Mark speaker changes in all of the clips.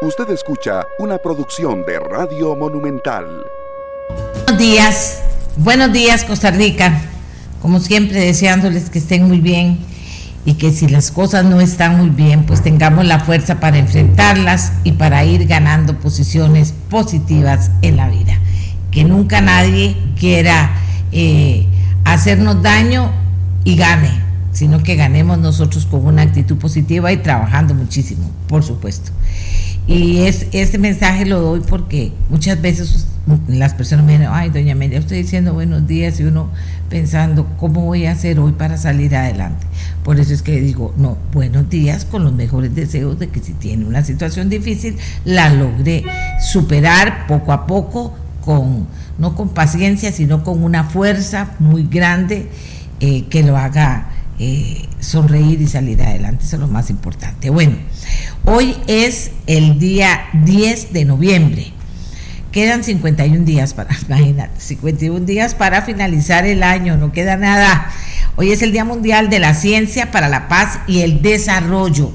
Speaker 1: Usted escucha una producción de Radio Monumental.
Speaker 2: Buenos días, buenos días Costa Rica. Como siempre deseándoles que estén muy bien y que si las cosas no están muy bien, pues tengamos la fuerza para enfrentarlas y para ir ganando posiciones positivas en la vida. Que nunca nadie quiera eh, hacernos daño y gane, sino que ganemos nosotros con una actitud positiva y trabajando muchísimo, por supuesto. Y es, este mensaje lo doy porque muchas veces las personas me dicen, ay, doña Amelia, estoy diciendo buenos días y uno pensando, ¿cómo voy a hacer hoy para salir adelante? Por eso es que digo, no, buenos días con los mejores deseos de que si tiene una situación difícil, la logre superar poco a poco, con, no con paciencia, sino con una fuerza muy grande eh, que lo haga eh, sonreír y salir adelante. Eso es lo más importante. Bueno, hoy es el día 10 de noviembre. Quedan 51 días para, imagínate, 51 días para finalizar el año, no queda nada. Hoy es el Día Mundial de la Ciencia para la Paz y el Desarrollo.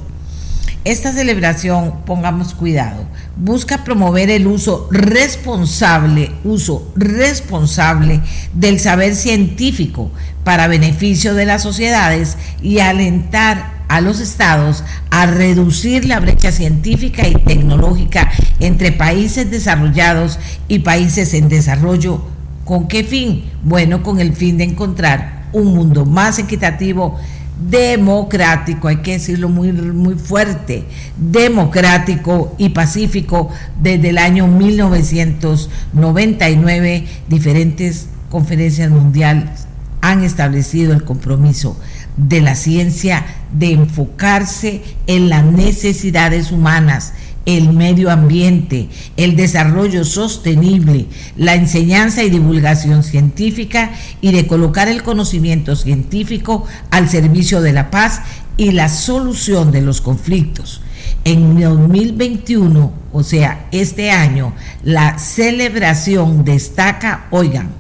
Speaker 2: Esta celebración, pongamos cuidado, busca promover el uso responsable, uso responsable del saber científico para beneficio de las sociedades y alentar a los estados a reducir la brecha científica y tecnológica entre países desarrollados y países en desarrollo. ¿Con qué fin? Bueno, con el fin de encontrar un mundo más equitativo, democrático, hay que decirlo muy, muy fuerte, democrático y pacífico desde el año 1999, diferentes conferencias mundiales han establecido el compromiso de la ciencia de enfocarse en las necesidades humanas, el medio ambiente, el desarrollo sostenible, la enseñanza y divulgación científica y de colocar el conocimiento científico al servicio de la paz y la solución de los conflictos. En 2021, o sea, este año, la celebración destaca, oigan,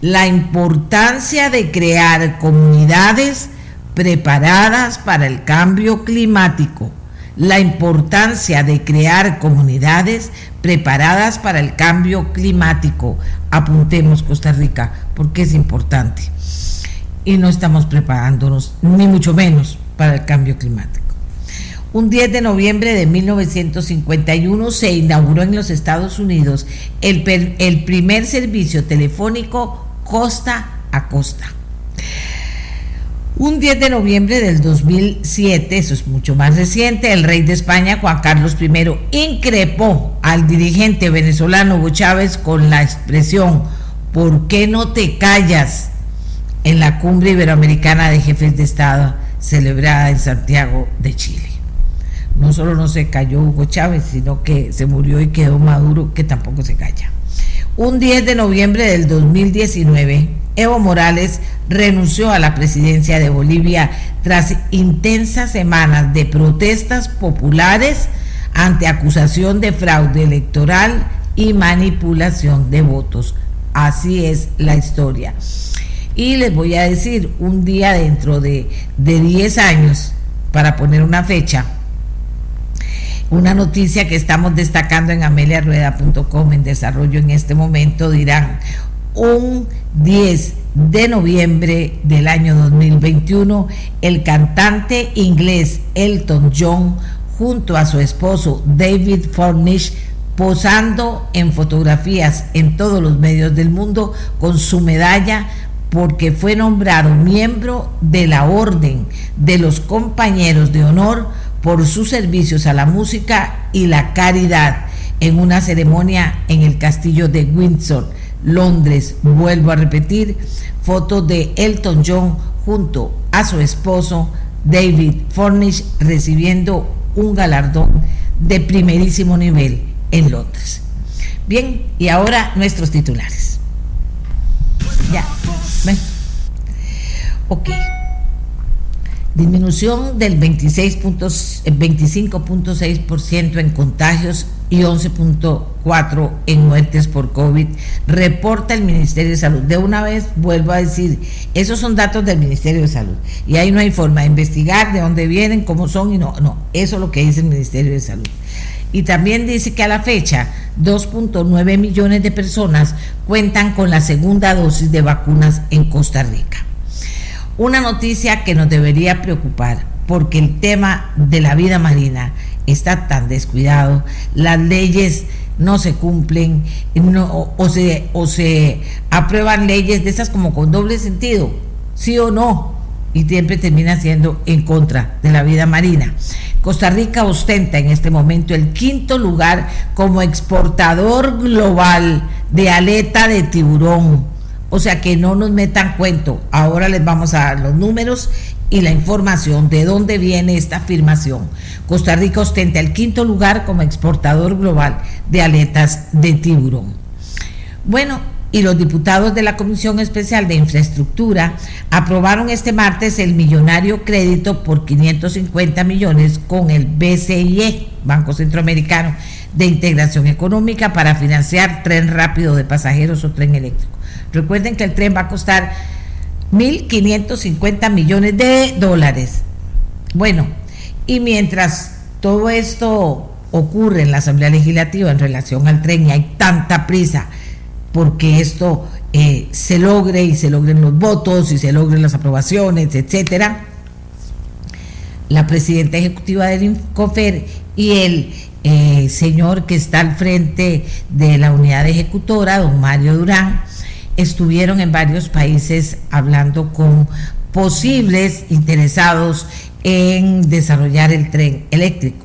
Speaker 2: la importancia de crear comunidades preparadas para el cambio climático la importancia de crear comunidades preparadas para el cambio climático. Apuntemos Costa Rica, porque es importante. Y no estamos preparándonos, ni mucho menos, para el cambio climático. Un 10 de noviembre de 1951 se inauguró en los Estados Unidos el, el primer servicio telefónico costa a costa. Un 10 de noviembre del 2007, eso es mucho más reciente, el rey de España, Juan Carlos I, increpó al dirigente venezolano Hugo Chávez con la expresión, ¿por qué no te callas? en la cumbre iberoamericana de jefes de Estado celebrada en Santiago de Chile. No solo no se cayó Hugo Chávez, sino que se murió y quedó Maduro, que tampoco se calla. Un 10 de noviembre del 2019, Evo Morales renunció a la presidencia de Bolivia tras intensas semanas de protestas populares ante acusación de fraude electoral y manipulación de votos. Así es la historia. Y les voy a decir, un día dentro de, de 10 años, para poner una fecha, una noticia que estamos destacando en ameliarueda.com en desarrollo en este momento dirán un 10 de noviembre del año 2021 el cantante inglés Elton John junto a su esposo David Fornish posando en fotografías en todos los medios del mundo con su medalla porque fue nombrado miembro de la Orden de los Compañeros de Honor por sus servicios a la música y la caridad en una ceremonia en el castillo de Windsor, Londres. Vuelvo a repetir, fotos de Elton John junto a su esposo David Fornish recibiendo un galardón de primerísimo nivel en Londres. Bien, y ahora nuestros titulares. Ya, ven. Ok. Disminución del 25.6% en contagios y 11.4 en muertes por COVID, reporta el Ministerio de Salud. De una vez vuelvo a decir, esos son datos del Ministerio de Salud y ahí no hay forma de investigar de dónde vienen, cómo son y no, no, eso es lo que dice el Ministerio de Salud. Y también dice que a la fecha 2.9 millones de personas cuentan con la segunda dosis de vacunas en Costa Rica. Una noticia que nos debería preocupar porque el tema de la vida marina está tan descuidado, las leyes no se cumplen o, se, o se aprueban leyes de esas como con doble sentido, sí o no, y siempre termina siendo en contra de la vida marina. Costa Rica ostenta en este momento el quinto lugar como exportador global de aleta de tiburón. O sea que no nos metan cuento. Ahora les vamos a dar los números y la información de dónde viene esta afirmación. Costa Rica ostenta el quinto lugar como exportador global de aletas de tiburón. Bueno, y los diputados de la Comisión Especial de Infraestructura aprobaron este martes el millonario crédito por 550 millones con el BCIE, Banco Centroamericano de Integración Económica, para financiar tren rápido de pasajeros o tren eléctrico. Recuerden que el tren va a costar 1.550 millones de dólares. Bueno, y mientras todo esto ocurre en la Asamblea Legislativa en relación al tren y hay tanta prisa porque esto eh, se logre y se logren los votos y se logren las aprobaciones, etcétera, la presidenta ejecutiva del INCOFER y el eh, señor que está al frente de la unidad ejecutora, don Mario Durán, estuvieron en varios países hablando con posibles interesados en desarrollar el tren eléctrico.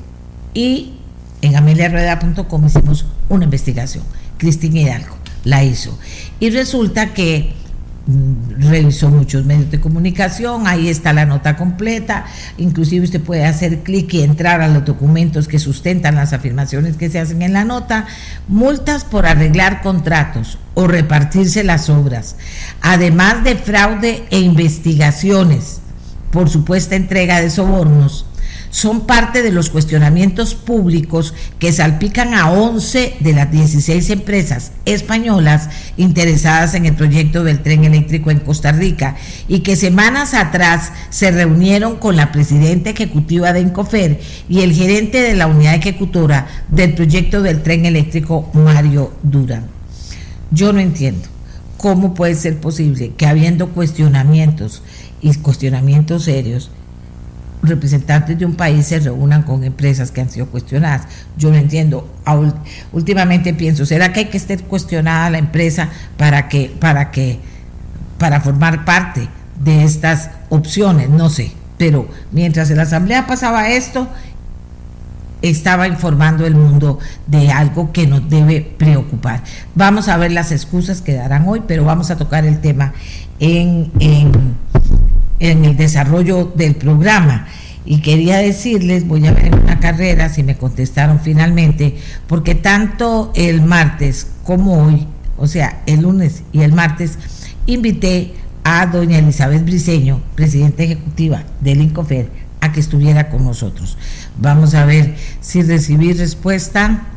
Speaker 2: Y en ameliarueda.com hicimos una investigación. Cristina Hidalgo la hizo. Y resulta que revisó muchos medios de comunicación, ahí está la nota completa, inclusive usted puede hacer clic y entrar a los documentos que sustentan las afirmaciones que se hacen en la nota, multas por arreglar contratos o repartirse las obras, además de fraude e investigaciones por supuesta entrega de sobornos, son parte de los cuestionamientos públicos que salpican a 11 de las 16 empresas españolas interesadas en el proyecto del tren eléctrico en Costa Rica y que semanas atrás se reunieron con la presidenta ejecutiva de Encofer y el gerente de la unidad ejecutora del proyecto del tren eléctrico, Mario Durán. Yo no entiendo cómo puede ser posible que habiendo cuestionamientos y cuestionamientos serios, representantes de un país se reúnan con empresas que han sido cuestionadas. Yo no entiendo. Últimamente pienso, ¿será que hay que estar cuestionada la empresa para que, para que, para formar parte de estas opciones? No sé. Pero mientras en la asamblea pasaba esto, estaba informando el mundo de algo que nos debe preocupar. Vamos a ver las excusas que darán hoy, pero vamos a tocar el tema en, en en el desarrollo del programa. Y quería decirles, voy a ver una carrera si me contestaron finalmente, porque tanto el martes como hoy, o sea, el lunes y el martes, invité a doña Elizabeth Briceño, presidenta ejecutiva del INCOFER, a que estuviera con nosotros. Vamos a ver si recibí respuesta.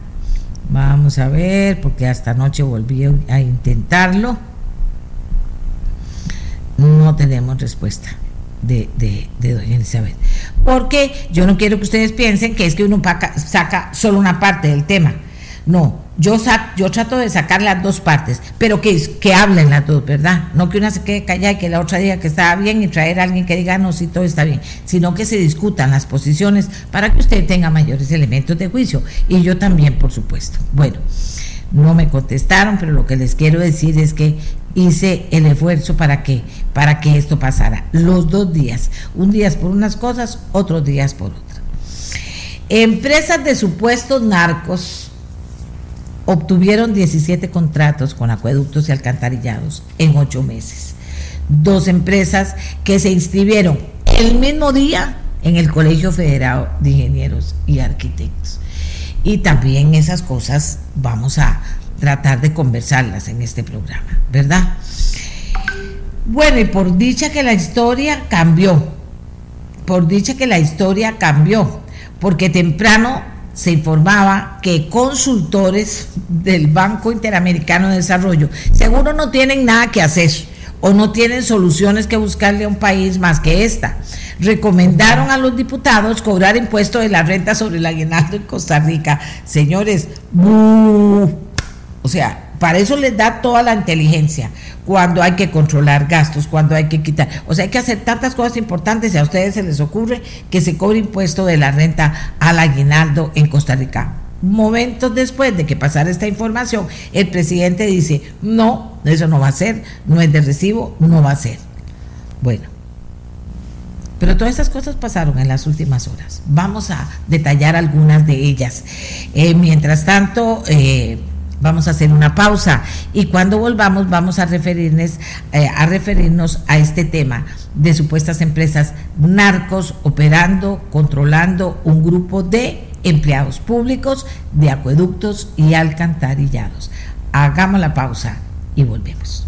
Speaker 2: Vamos a ver, porque hasta anoche volví a intentarlo no tenemos respuesta de, de, doña Elizabeth. Porque yo no quiero que ustedes piensen que es que uno saca solo una parte del tema. No, yo, yo trato de sacar las dos partes, pero que, que hablen las dos, ¿verdad? No que una se quede callada y que la otra diga que está bien y traer a alguien que diga no, si todo está bien, sino que se discutan las posiciones para que usted tenga mayores elementos de juicio. Y yo también, por supuesto. Bueno, no me contestaron, pero lo que les quiero decir es que hice el esfuerzo para que, para que esto pasara. Los dos días, un día por unas cosas, otros días por otras. Empresas de supuestos narcos obtuvieron 17 contratos con acueductos y alcantarillados en ocho meses. Dos empresas que se inscribieron el mismo día en el Colegio Federado de Ingenieros y Arquitectos. Y también esas cosas vamos a tratar de conversarlas en este programa, ¿verdad? Bueno, y por dicha que la historia cambió, por dicha que la historia cambió, porque temprano se informaba que consultores del Banco Interamericano de Desarrollo seguro no tienen nada que hacer o no tienen soluciones que buscarle a un país más que esta. Recomendaron a los diputados cobrar impuesto de la renta sobre el aguinaldo en Costa Rica. Señores, o sea, para eso les da toda la inteligencia, cuando hay que controlar gastos, cuando hay que quitar, o sea, hay que hacer tantas cosas importantes y a ustedes se les ocurre que se cobre impuesto de la renta al aguinaldo en Costa Rica. Momentos después de que pasara esta información, el presidente dice, no, eso no va a ser, no es de recibo, no va a ser. Bueno, pero todas estas cosas pasaron en las últimas horas. Vamos a detallar algunas de ellas. Eh, mientras tanto, eh, Vamos a hacer una pausa y cuando volvamos vamos a referirnos, eh, a referirnos a este tema de supuestas empresas narcos operando, controlando un grupo de empleados públicos de acueductos y alcantarillados. Hagamos la pausa y volvemos.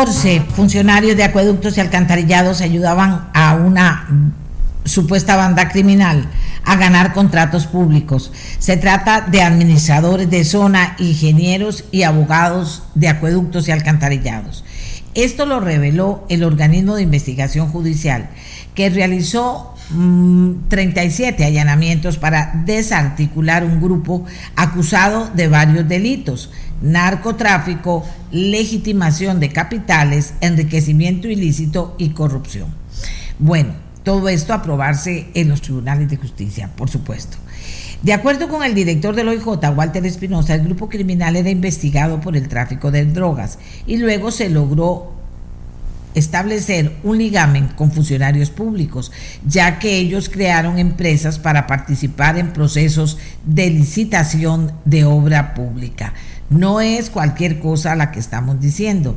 Speaker 2: 14 funcionarios de acueductos y alcantarillados ayudaban a una supuesta banda criminal a ganar contratos públicos. Se trata de administradores de zona, ingenieros y abogados de acueductos y alcantarillados. Esto lo reveló el organismo de investigación judicial, que realizó 37 mm, allanamientos para desarticular un grupo acusado de varios delitos narcotráfico, legitimación de capitales, enriquecimiento ilícito y corrupción. Bueno, todo esto aprobarse en los tribunales de justicia, por supuesto. De acuerdo con el director del OIJ, Walter Espinosa, el grupo criminal era investigado por el tráfico de drogas y luego se logró establecer un ligamen con funcionarios públicos, ya que ellos crearon empresas para participar en procesos de licitación de obra pública. No es cualquier cosa la que estamos diciendo.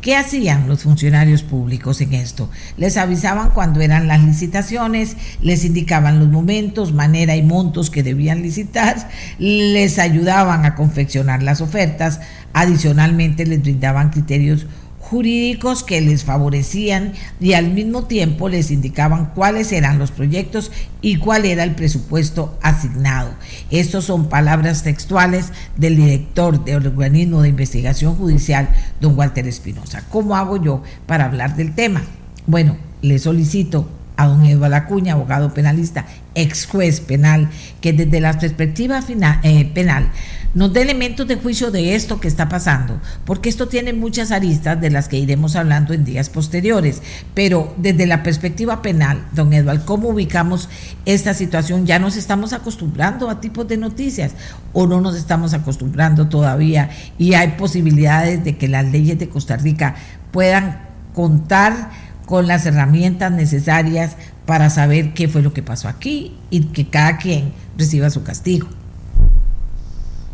Speaker 2: ¿Qué hacían los funcionarios públicos en esto? Les avisaban cuando eran las licitaciones, les indicaban los momentos, manera y montos que debían licitar, les ayudaban a confeccionar las ofertas, adicionalmente les brindaban criterios jurídicos que les favorecían y al mismo tiempo les indicaban cuáles eran los proyectos y cuál era el presupuesto asignado. Estas son palabras textuales del director del organismo de investigación judicial, don Walter Espinosa. ¿Cómo hago yo para hablar del tema? Bueno, le solicito a don Eduardo Acuña, abogado penalista, ex juez penal, que desde la perspectiva eh, penal nos dé elementos de juicio de esto que está pasando, porque esto tiene muchas aristas de las que iremos hablando en días posteriores, pero desde la perspectiva penal, don Eduardo, ¿cómo ubicamos esta situación? Ya nos estamos acostumbrando a tipos de noticias o no nos estamos acostumbrando todavía y hay posibilidades de que las leyes de Costa Rica puedan contar con las herramientas necesarias para saber qué fue lo que pasó aquí y que cada quien reciba su castigo.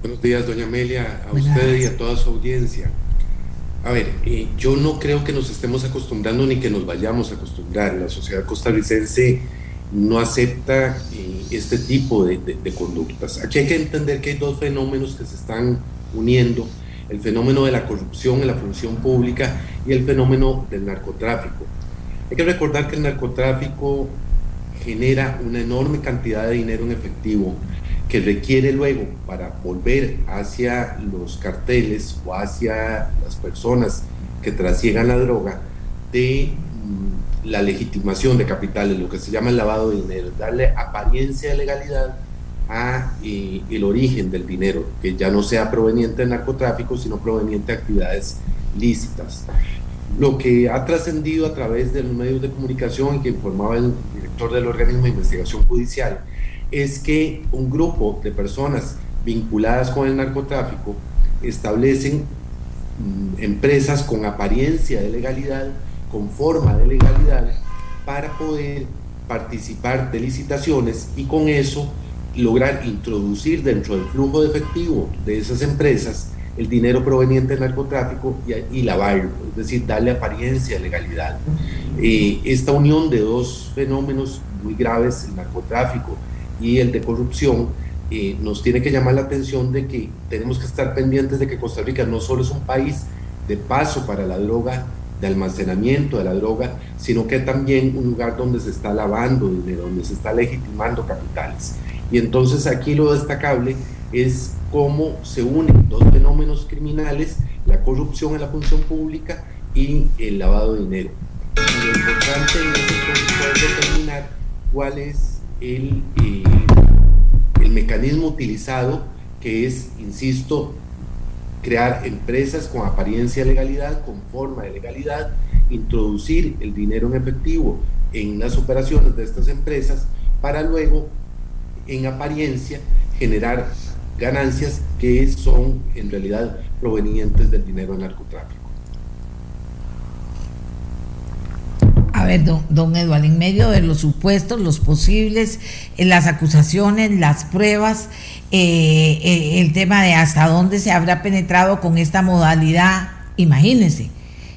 Speaker 3: Buenos días, doña Amelia, a usted y a toda su audiencia. A ver, eh, yo no creo que nos estemos acostumbrando ni que nos vayamos a acostumbrar. La sociedad costarricense no acepta eh, este tipo de, de, conductas. Aquí hay que entender que hay dos fenómenos que se están uniendo, el fenómeno de la corrupción en la función pública y el fenómeno del narcotráfico. Hay que recordar que el narcotráfico genera una enorme cantidad de dinero en efectivo que requiere luego para volver hacia los carteles o hacia las personas que trasiegan la droga de mm, la legitimación de capitales, lo que se llama el lavado de dinero, darle apariencia de legalidad a eh, el origen del dinero, que ya no sea proveniente del narcotráfico, sino proveniente de actividades lícitas lo que ha trascendido a través de los medios de comunicación que informaba el director del organismo de investigación judicial es que un grupo de personas vinculadas con el narcotráfico establecen mm, empresas con apariencia de legalidad, con forma de legalidad, para poder participar de licitaciones y con eso lograr introducir dentro del flujo de efectivo de esas empresas el dinero proveniente del narcotráfico y, lavarlo, es decir, darle apariencia de legalidad. Eh, esta unión de dos fenómenos muy graves, el narcotráfico y el de corrupción, eh, nos tiene que llamar la atención de que tenemos que estar pendientes de que Costa Rica no solo es un país de paso para la droga de almacenamiento de la droga, sino que también un lugar donde se está lavando dinero, donde se está legitimando capitales. Y entonces aquí lo destacable es cómo se unen dos fenómenos criminales, la corrupción en la función pública y el lavado de dinero. Y lo importante en este es determinar cuál es el, eh, el mecanismo utilizado, que es, insisto, crear empresas con apariencia de legalidad, con forma de legalidad, introducir el dinero en efectivo en las operaciones de estas empresas para luego, en apariencia, generar ganancias que son en realidad provenientes del dinero del narcotráfico.
Speaker 2: A ver, don, don Eduardo, en medio de los supuestos, los posibles, eh, las acusaciones, las pruebas, eh, eh, el tema de hasta dónde se habrá penetrado con esta modalidad, imagínense,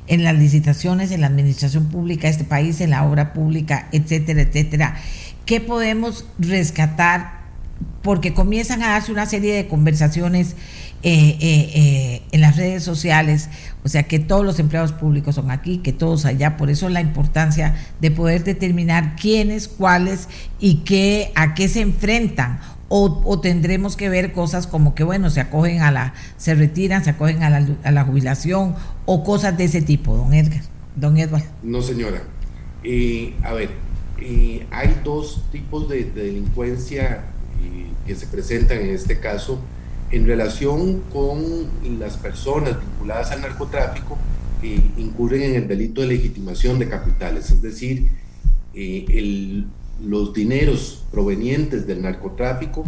Speaker 2: en las licitaciones, en la administración pública de este país, en la obra pública, etcétera, etcétera. ¿Qué podemos rescatar? Porque comienzan a darse una serie de conversaciones en las redes sociales, o sea que todos los empleados públicos son aquí, que todos allá, por eso la importancia de poder determinar quiénes, cuáles y qué, a qué se enfrentan o, tendremos que ver cosas como que, bueno, se acogen a la, se retiran, se acogen a la, a la jubilación o cosas de ese tipo, don Edgar, don Edward.
Speaker 3: No, señora. Eh, a ver, eh, hay dos tipos de, delincuencia eh, que se presentan en este caso en relación con las personas vinculadas al narcotráfico que incurren en el delito de legitimación de capitales, es decir, el los dineros provenientes del narcotráfico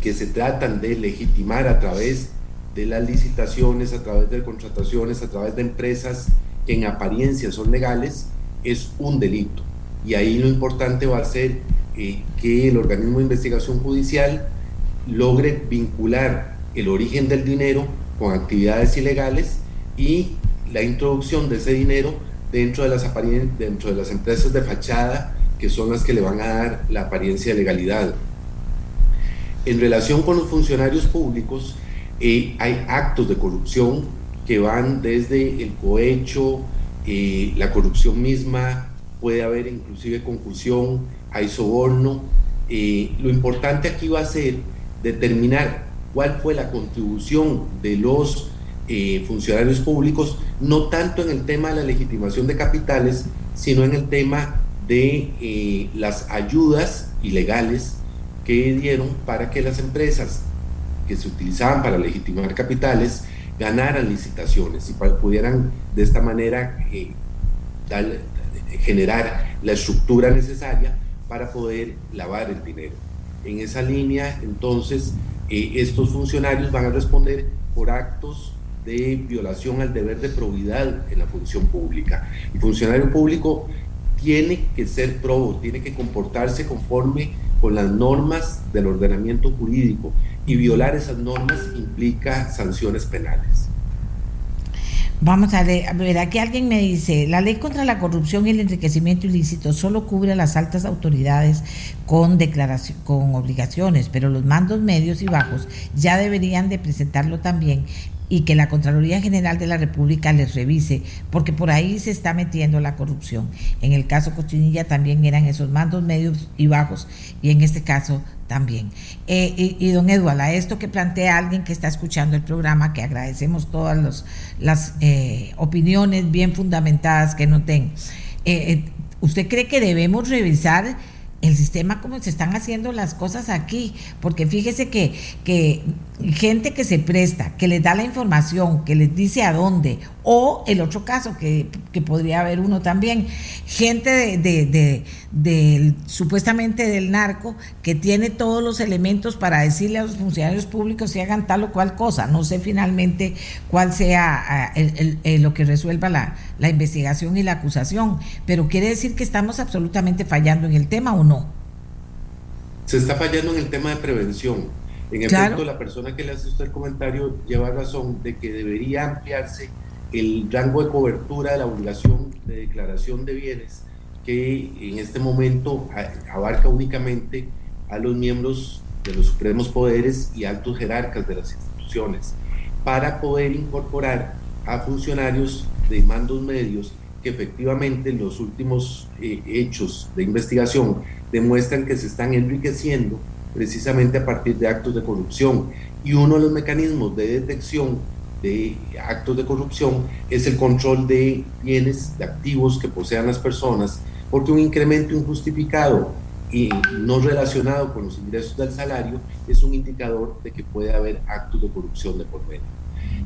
Speaker 3: que se tratan de legitimar a través de las licitaciones, a través de contrataciones, a través de empresas que en apariencia son legales, es un delito. Y ahí lo importante va a ser eh, que el organismo de investigación judicial logre vincular el origen del dinero con actividades ilegales y la introducción de ese dinero dentro de las, dentro de las empresas de fachada que son las que le van a dar la apariencia de legalidad. En relación con los funcionarios públicos, eh, hay actos de corrupción que van desde el cohecho, eh, la corrupción misma, puede haber inclusive concursión, hay soborno. Eh, lo importante aquí va a ser determinar cuál fue la contribución de los funcionarios públicos, no tanto en el tema de la legitimación de capitales, sino en el tema de eh, las ayudas ilegales que dieron para que las empresas que se utilizaban para legitimar capitales ganaran licitaciones y pudieran de esta manera eh, generar la estructura necesaria para poder lavar el dinero. En esa línea, entonces, eh, estos funcionarios van a responder por actos de violación al deber de probidad en la función pública. El funcionario público tiene que ser probo, tiene que comportarse conforme con las normas del ordenamiento jurídico y violar esas normas implica sanciones penales.
Speaker 2: Vamos a ver, aquí alguien me dice, la ley contra la corrupción y el enriquecimiento ilícito solo cubre a las altas autoridades con declaración, con obligaciones, pero los mandos medios y bajos ya deberían de presentarlo también y que la Contraloría General de la República les revise, porque por ahí se está metiendo la corrupción. En el caso Cochinilla también eran esos mandos medios y bajos, y en este caso también. Eh, y, don Eduardo, a esto que plantea alguien que está escuchando el programa, que agradecemos todas las eh, opiniones bien fundamentadas que noten, eh, ¿usted cree que debemos revisar el sistema como se están haciendo las cosas aquí, porque fíjese que, que gente que se presta, que les da la información, que les dice a dónde, o el otro caso que, podría haber uno también, gente de, de, supuestamente del narco que tiene todos los elementos para decirle a los funcionarios públicos si hagan tal o cual cosa. No sé finalmente cuál sea ah, lo que resuelva la, la investigación y la acusación, pero quiere decir que estamos absolutamente fallando en el tema o no.
Speaker 3: Se está fallando en el tema de prevención en efecto, la persona que le hace usted el comentario lleva razón de que debería ampliarse el rango de cobertura de la obligación de declaración de bienes que en este momento abarca únicamente a los miembros de los supremos poderes y altos jerarcas de las instituciones para poder incorporar a funcionarios de mandos medios que efectivamente los últimos eh, hechos de investigación demuestran que se están enriqueciendo precisamente a partir de actos de corrupción. Y uno de los mecanismos de detección de actos de corrupción es el control de bienes, de activos que posean las personas, porque un incremento injustificado y no relacionado con los ingresos del salario es un indicador de que puede haber actos de corrupción de por medio.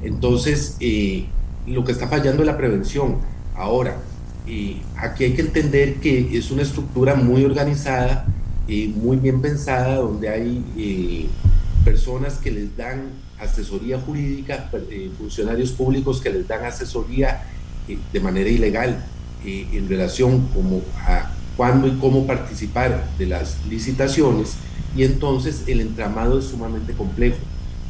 Speaker 3: Entonces, eh, lo que está fallando es la prevención. Ahora, eh, aquí hay que entender que es una estructura muy organizada, eh, muy bien pensada, donde hay eh, personas que les dan asesoría jurídica, funcionarios públicos que les dan asesoría de manera ilegal en relación como a cuándo y cómo participar de las licitaciones y entonces el entramado es sumamente complejo,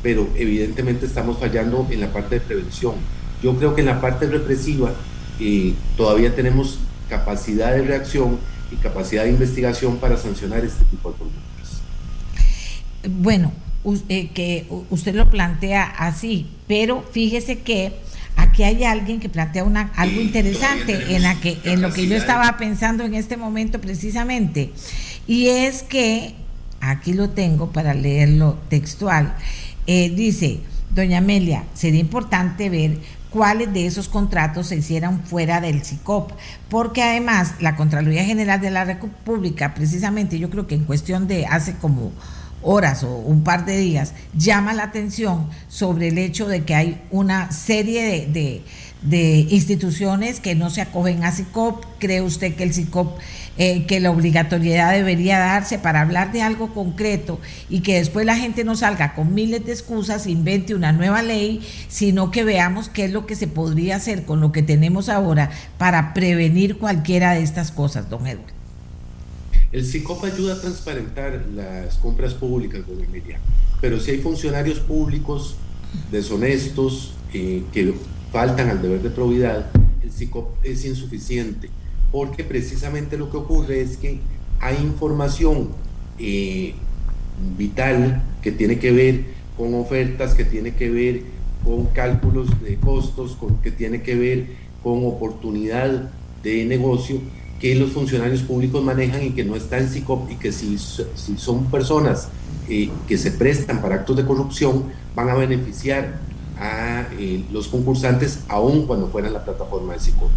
Speaker 3: pero evidentemente estamos fallando en la parte de prevención. Yo creo que en la parte represiva y todavía tenemos capacidad de reacción y capacidad de investigación para sancionar este tipo de conductas.
Speaker 2: Bueno, eh, que usted lo plantea así, pero fíjese que aquí hay alguien que plantea una, algo interesante en, la que, en lo que yo estaba pensando en este momento precisamente, y es que, aquí lo tengo para leerlo textual, eh, dice, doña Amelia, sería importante ver cuáles de esos contratos se hicieran fuera del CICOP, porque además la Contraloría General de la República, precisamente yo creo que en cuestión de hace como horas o un par de días, llama la atención sobre el hecho de que hay una serie de, de, instituciones que no se acogen a CICOP. ¿Cree usted que el CICOP eh, que la obligatoriedad debería darse para hablar de algo concreto y que después la gente no salga con miles de excusas, invente una nueva ley, sino que veamos qué es lo que se podría hacer con lo que tenemos ahora para prevenir cualquiera de estas cosas, don Edward.
Speaker 3: El CICOP ayuda a transparentar las compras públicas, don Emilia, pero si hay funcionarios públicos deshonestos eh, que faltan al deber de probidad, el CICOP es insuficiente porque precisamente lo que ocurre es que hay información eh, vital que tiene que ver con ofertas, que tiene que ver con cálculos de costos, que tiene que ver con oportunidad de negocio que los funcionarios públicos manejan y que no está en SICOP y que si, son personas eh, que se prestan para actos de corrupción van a beneficiar a eh, los concursantes aun cuando fueran la plataforma de SICOP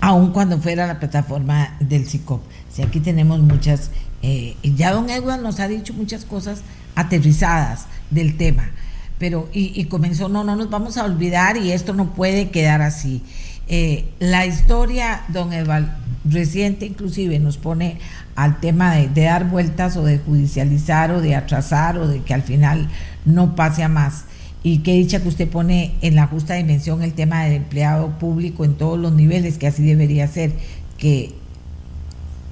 Speaker 2: aun cuando fuera la plataforma del SICOP. Si aquí tenemos muchas, eh, ya don Edward nos ha dicho muchas cosas aterrizadas del tema, pero y, comenzó, no, no nos vamos a olvidar y esto no puede quedar así. Eh, la historia, don Edward, reciente inclusive nos pone al tema de, de, dar vueltas o de judicializar o de atrasar o de que al final no pase a más y qué dicha que usted pone en la justa dimensión el tema del empleado público en todos los niveles, que así debería ser, que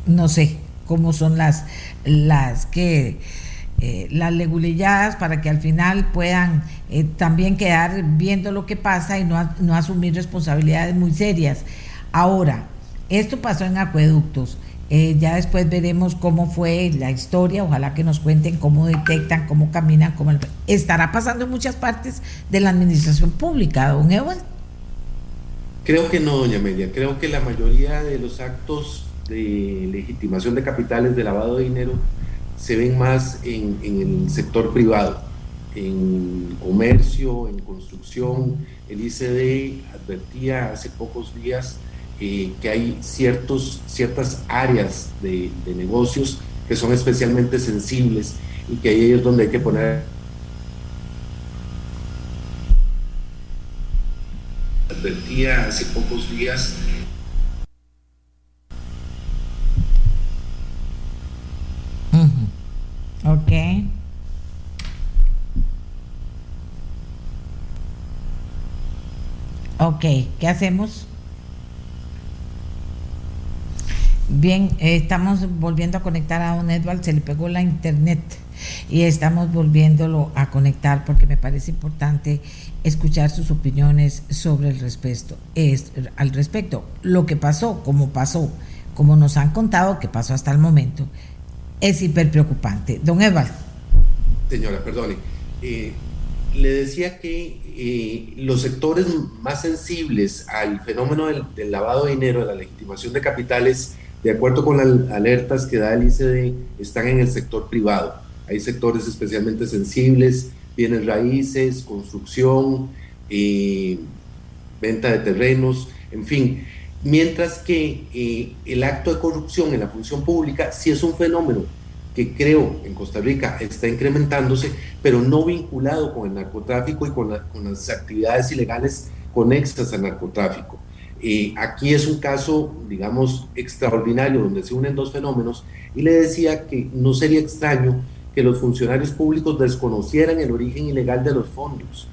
Speaker 2: no sé cómo son las, las que... Eh, las leguleyadas para que al final puedan eh, también quedar viendo lo que pasa y no, no asumir responsabilidades muy serias. Ahora, esto pasó en acueductos. Eh, ya después veremos cómo fue la historia, ojalá que nos cuenten cómo detectan, cómo caminan, cómo estará pasando en muchas partes de la administración pública, don Ewald.
Speaker 3: Creo que no, doña Amelia, creo que la mayoría de los actos de legitimación de capitales, de lavado de dinero, se ven más en, en el sector privado, en comercio, en construcción. El ICD advertía hace pocos días eh, que hay ciertos, ciertas áreas de, negocios que son especialmente sensibles y que ahí es donde hay que poner advertía hace pocos días
Speaker 2: Ok. Ok, ¿qué hacemos? Bien, estamos volviendo a conectar a Don Edward, se le pegó la internet y estamos volviéndolo a conectar porque me parece importante escuchar sus opiniones sobre el respecto. Es, al respecto, lo que pasó, como pasó, como nos han contado que pasó hasta el momento, es hiper preocupante. Don Edward.
Speaker 3: Señora, perdone. Eh, le decía que eh, los sectores más sensibles al fenómeno del, lavado de dinero, de la legitimación de capitales, de acuerdo con las alertas que da el ICD, están en el sector privado. Hay sectores especialmente sensibles, bienes raíces, construcción, eh, venta de terrenos, en fin. Mientras que eh, el acto de corrupción en la función pública sí es un fenómeno que creo en Costa Rica está incrementándose, pero no vinculado con el narcotráfico y con, las actividades ilegales conexas al narcotráfico. Eh, aquí es un caso, digamos, extraordinario, donde se unen dos fenómenos, y le decía que no sería extraño que los funcionarios públicos desconocieran el origen ilegal de los fondos,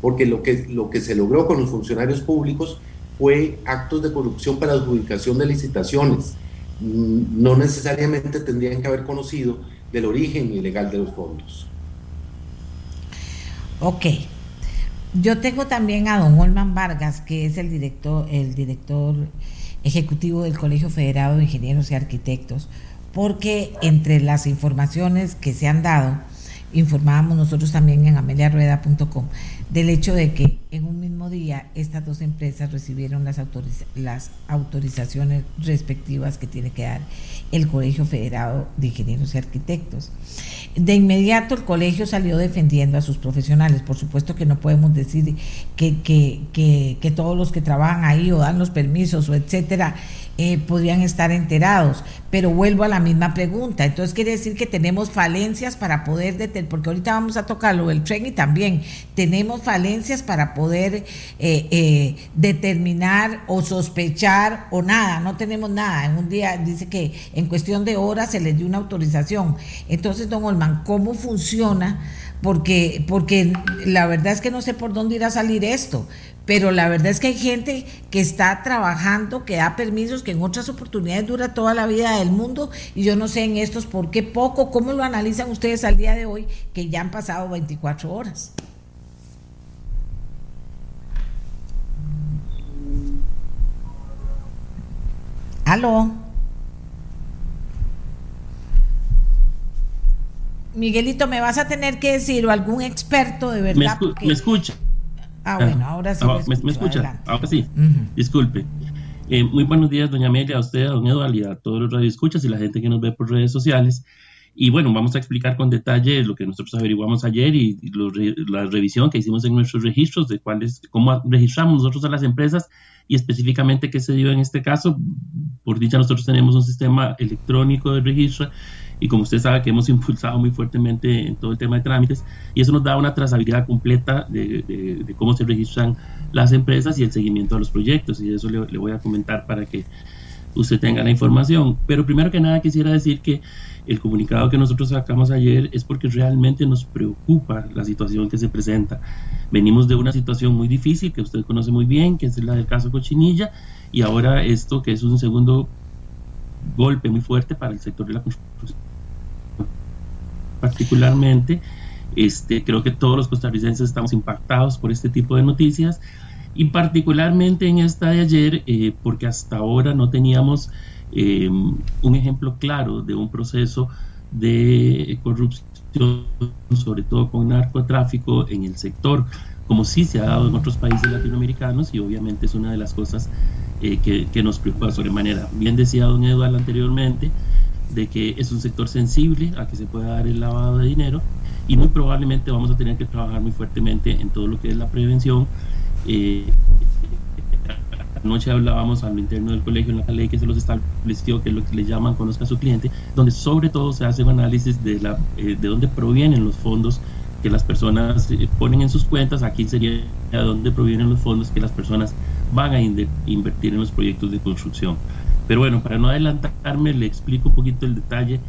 Speaker 3: porque lo que, lo que se logró con los funcionarios públicos fue actos de corrupción para adjudicación de licitaciones, no necesariamente tendrían que haber conocido del origen ilegal de los fondos.
Speaker 2: Ok. Yo tengo también a don Olman Vargas, que es el director, el director ejecutivo del Colegio Federado de Ingenieros y Arquitectos, porque entre las informaciones que se han dado, informábamos nosotros también en ameliarueda.com del hecho de que en un mismo día estas dos empresas recibieron las, las autorizaciones respectivas que tiene que dar el Colegio Federado de Ingenieros y Arquitectos. De inmediato el colegio salió defendiendo a sus profesionales. Por supuesto que no podemos decir que, que, que todos los que trabajan ahí o dan los permisos o etcétera eh, podrían estar enterados. Pero vuelvo a la misma pregunta. Entonces quiere decir que tenemos falencias para poder detener, porque ahorita vamos a tocar lo del tren y también tenemos falencias para poder eh, eh, determinar o sospechar o nada, no tenemos nada. En un día dice que en cuestión de horas se les dio una autorización. Entonces, don Olman, ¿cómo funciona? Porque, porque la verdad es que no sé por dónde irá a salir esto pero la verdad es que hay gente que está trabajando, que da permisos, que en otras oportunidades dura toda la vida del mundo y yo no sé en estos por qué poco, cómo lo analizan ustedes al día de hoy que ya han pasado 24 horas. Aló. Miguelito, me vas a tener que decir o algún experto de verdad.
Speaker 4: Me, escucha.
Speaker 2: Ah, bueno, ahora sí.
Speaker 4: Ah, me, escucha. Ahora sí. Disculpe. Eh, muy buenos días, doña Amelia, a usted, a don Eduardo y a todos los radioescuchas y la gente que nos ve por redes sociales. Y bueno, vamos a explicar con detalle lo que nosotros averiguamos ayer y, la revisión que hicimos en nuestros registros de cuáles, cómo registramos nosotros a las empresas y específicamente qué se dio en este caso. Por dicha, nosotros tenemos un sistema electrónico de registro y como usted sabe que hemos impulsado muy fuertemente en todo el tema de trámites y eso nos da una trazabilidad completa de, cómo se registran las empresas y el seguimiento de los proyectos y eso le, voy a comentar para que usted tenga la información. Pero primero que nada quisiera decir que el comunicado que nosotros sacamos ayer es porque realmente nos preocupa la situación que se presenta. Venimos de una situación muy difícil que usted conoce muy bien, que es la del caso Cochinilla, y ahora esto que es un segundo golpe muy fuerte para el sector de la construcción particularmente. Este, creo que todos los costarricenses estamos impactados por este tipo de noticias y particularmente en esta de ayer eh, porque hasta ahora no teníamos em, un ejemplo claro de un proceso de corrupción, sobre todo con narcotráfico en el sector, como sí se ha dado en otros países latinoamericanos y obviamente es una de las cosas eh, que, que, nos preocupa sobremanera. Bien decía don Eduardo anteriormente, de que es un sector sensible a que se pueda dar el lavado de dinero y muy probablemente vamos a tener que trabajar muy fuertemente en todo lo que es la prevención. Eh, anoche hablábamos al interno del colegio en la ley que se los estableció, que es lo que le llaman conozca a su cliente, donde sobre todo se hace un análisis de, la, eh, de dónde provienen los fondos que las personas eh, ponen en sus cuentas, aquí sería de dónde provienen los fondos que las personas van a invertir en los proyectos de construcción. Pero bueno, para no adelantarme, le explico un poquito el detalle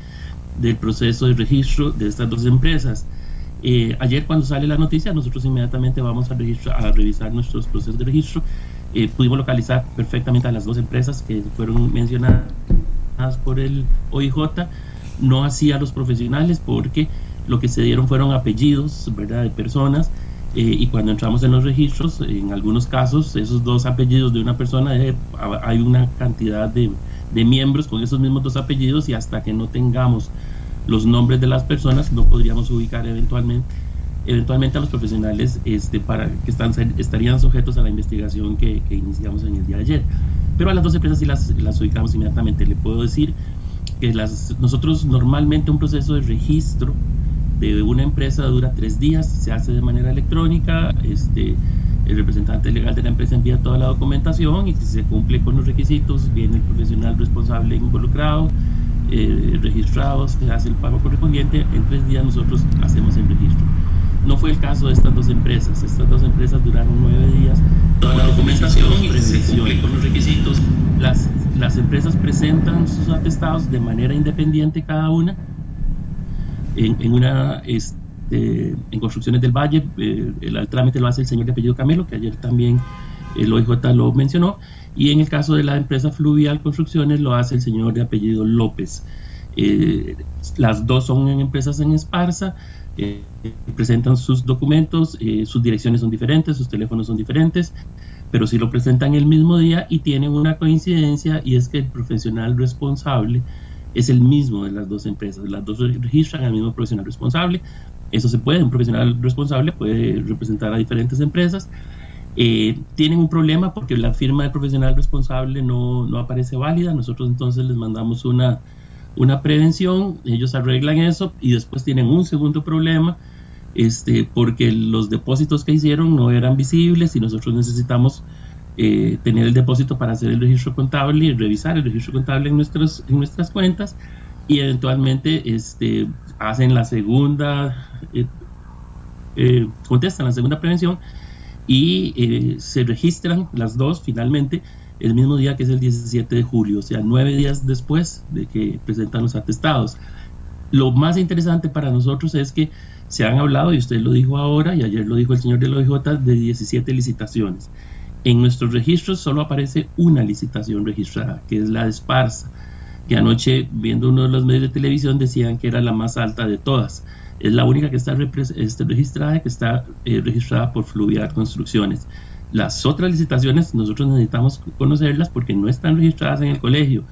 Speaker 4: del proceso de registro de estas dos empresas. Eh, ayer cuando sale la noticia, nosotros inmediatamente vamos a, a revisar nuestros procesos de registro. Eh, pudimos localizar perfectamente a las dos empresas que fueron mencionadas por el OIJ, no así a los profesionales porque lo que se dieron fueron apellidos ¿verdad? de personas eh, y cuando entramos en los registros, en algunos casos, esos dos apellidos de una persona, eh, hay una cantidad de, de, miembros con esos mismos dos apellidos y hasta que no tengamos los nombres de las personas no podríamos ubicar eventualmente eventualmente a los profesionales este, para, que están, estarían sujetos a la investigación que, iniciamos en el día de ayer. Pero a las dos empresas sí las, las ubicamos inmediatamente. Le puedo decir que las, nosotros normalmente un proceso de registro de una empresa dura tres días, se hace de manera electrónica, este, el representante legal de la empresa envía toda la documentación y si se cumple con los requisitos, viene el profesional responsable involucrado, eh, registrado, se hace el pago correspondiente, en tres días nosotros hacemos el registro. No fue el caso de estas dos empresas, estas dos empresas duraron nueve días, toda la documentación y se con los requisitos, las, las empresas presentan sus atestados de manera independiente cada una, en, en una... Este, en Construcciones del Valle, eh, el, trámite lo hace el señor de apellido Camelo, que ayer también el OIJ lo mencionó, y en el caso de la empresa Fluvial Construcciones lo hace el señor de apellido López. Eh, las dos son empresas en Esparza, eh, presentan sus documentos, sus direcciones son diferentes, sus teléfonos son diferentes, pero sí lo presentan el mismo día y tienen una coincidencia y es que el profesional responsable es el mismo de las dos empresas. Las dos registran al mismo profesional responsable, eso se puede, un profesional responsable puede representar a diferentes empresas. Eh, tienen un problema porque la firma del profesional responsable no, no, aparece válida, nosotros entonces les mandamos una, una prevención, ellos arreglan eso y después tienen un segundo problema este, porque los depósitos que hicieron no eran visibles y nosotros necesitamos eh, tener el depósito para hacer el registro contable y revisar el registro contable en, nuestros, en nuestras cuentas y eventualmente este, hacen la segunda, eh, eh, contestan la segunda prevención y eh, se registran las dos finalmente el mismo día que es el 17 de julio, o sea, nueve días después de que presentan los atestados. Lo más interesante para nosotros es que se han hablado, y usted lo dijo ahora, y ayer lo dijo el señor de la OIJ, de 17 licitaciones. En nuestros registros solo aparece una licitación registrada, que es la de Esparza que anoche viendo uno de los medios de televisión decían que era la más alta de todas. Es la única que está este, registrada, que está eh, registrada por Fluvial Construcciones. Las otras licitaciones nosotros necesitamos conocerlas porque no están registradas en el colegio.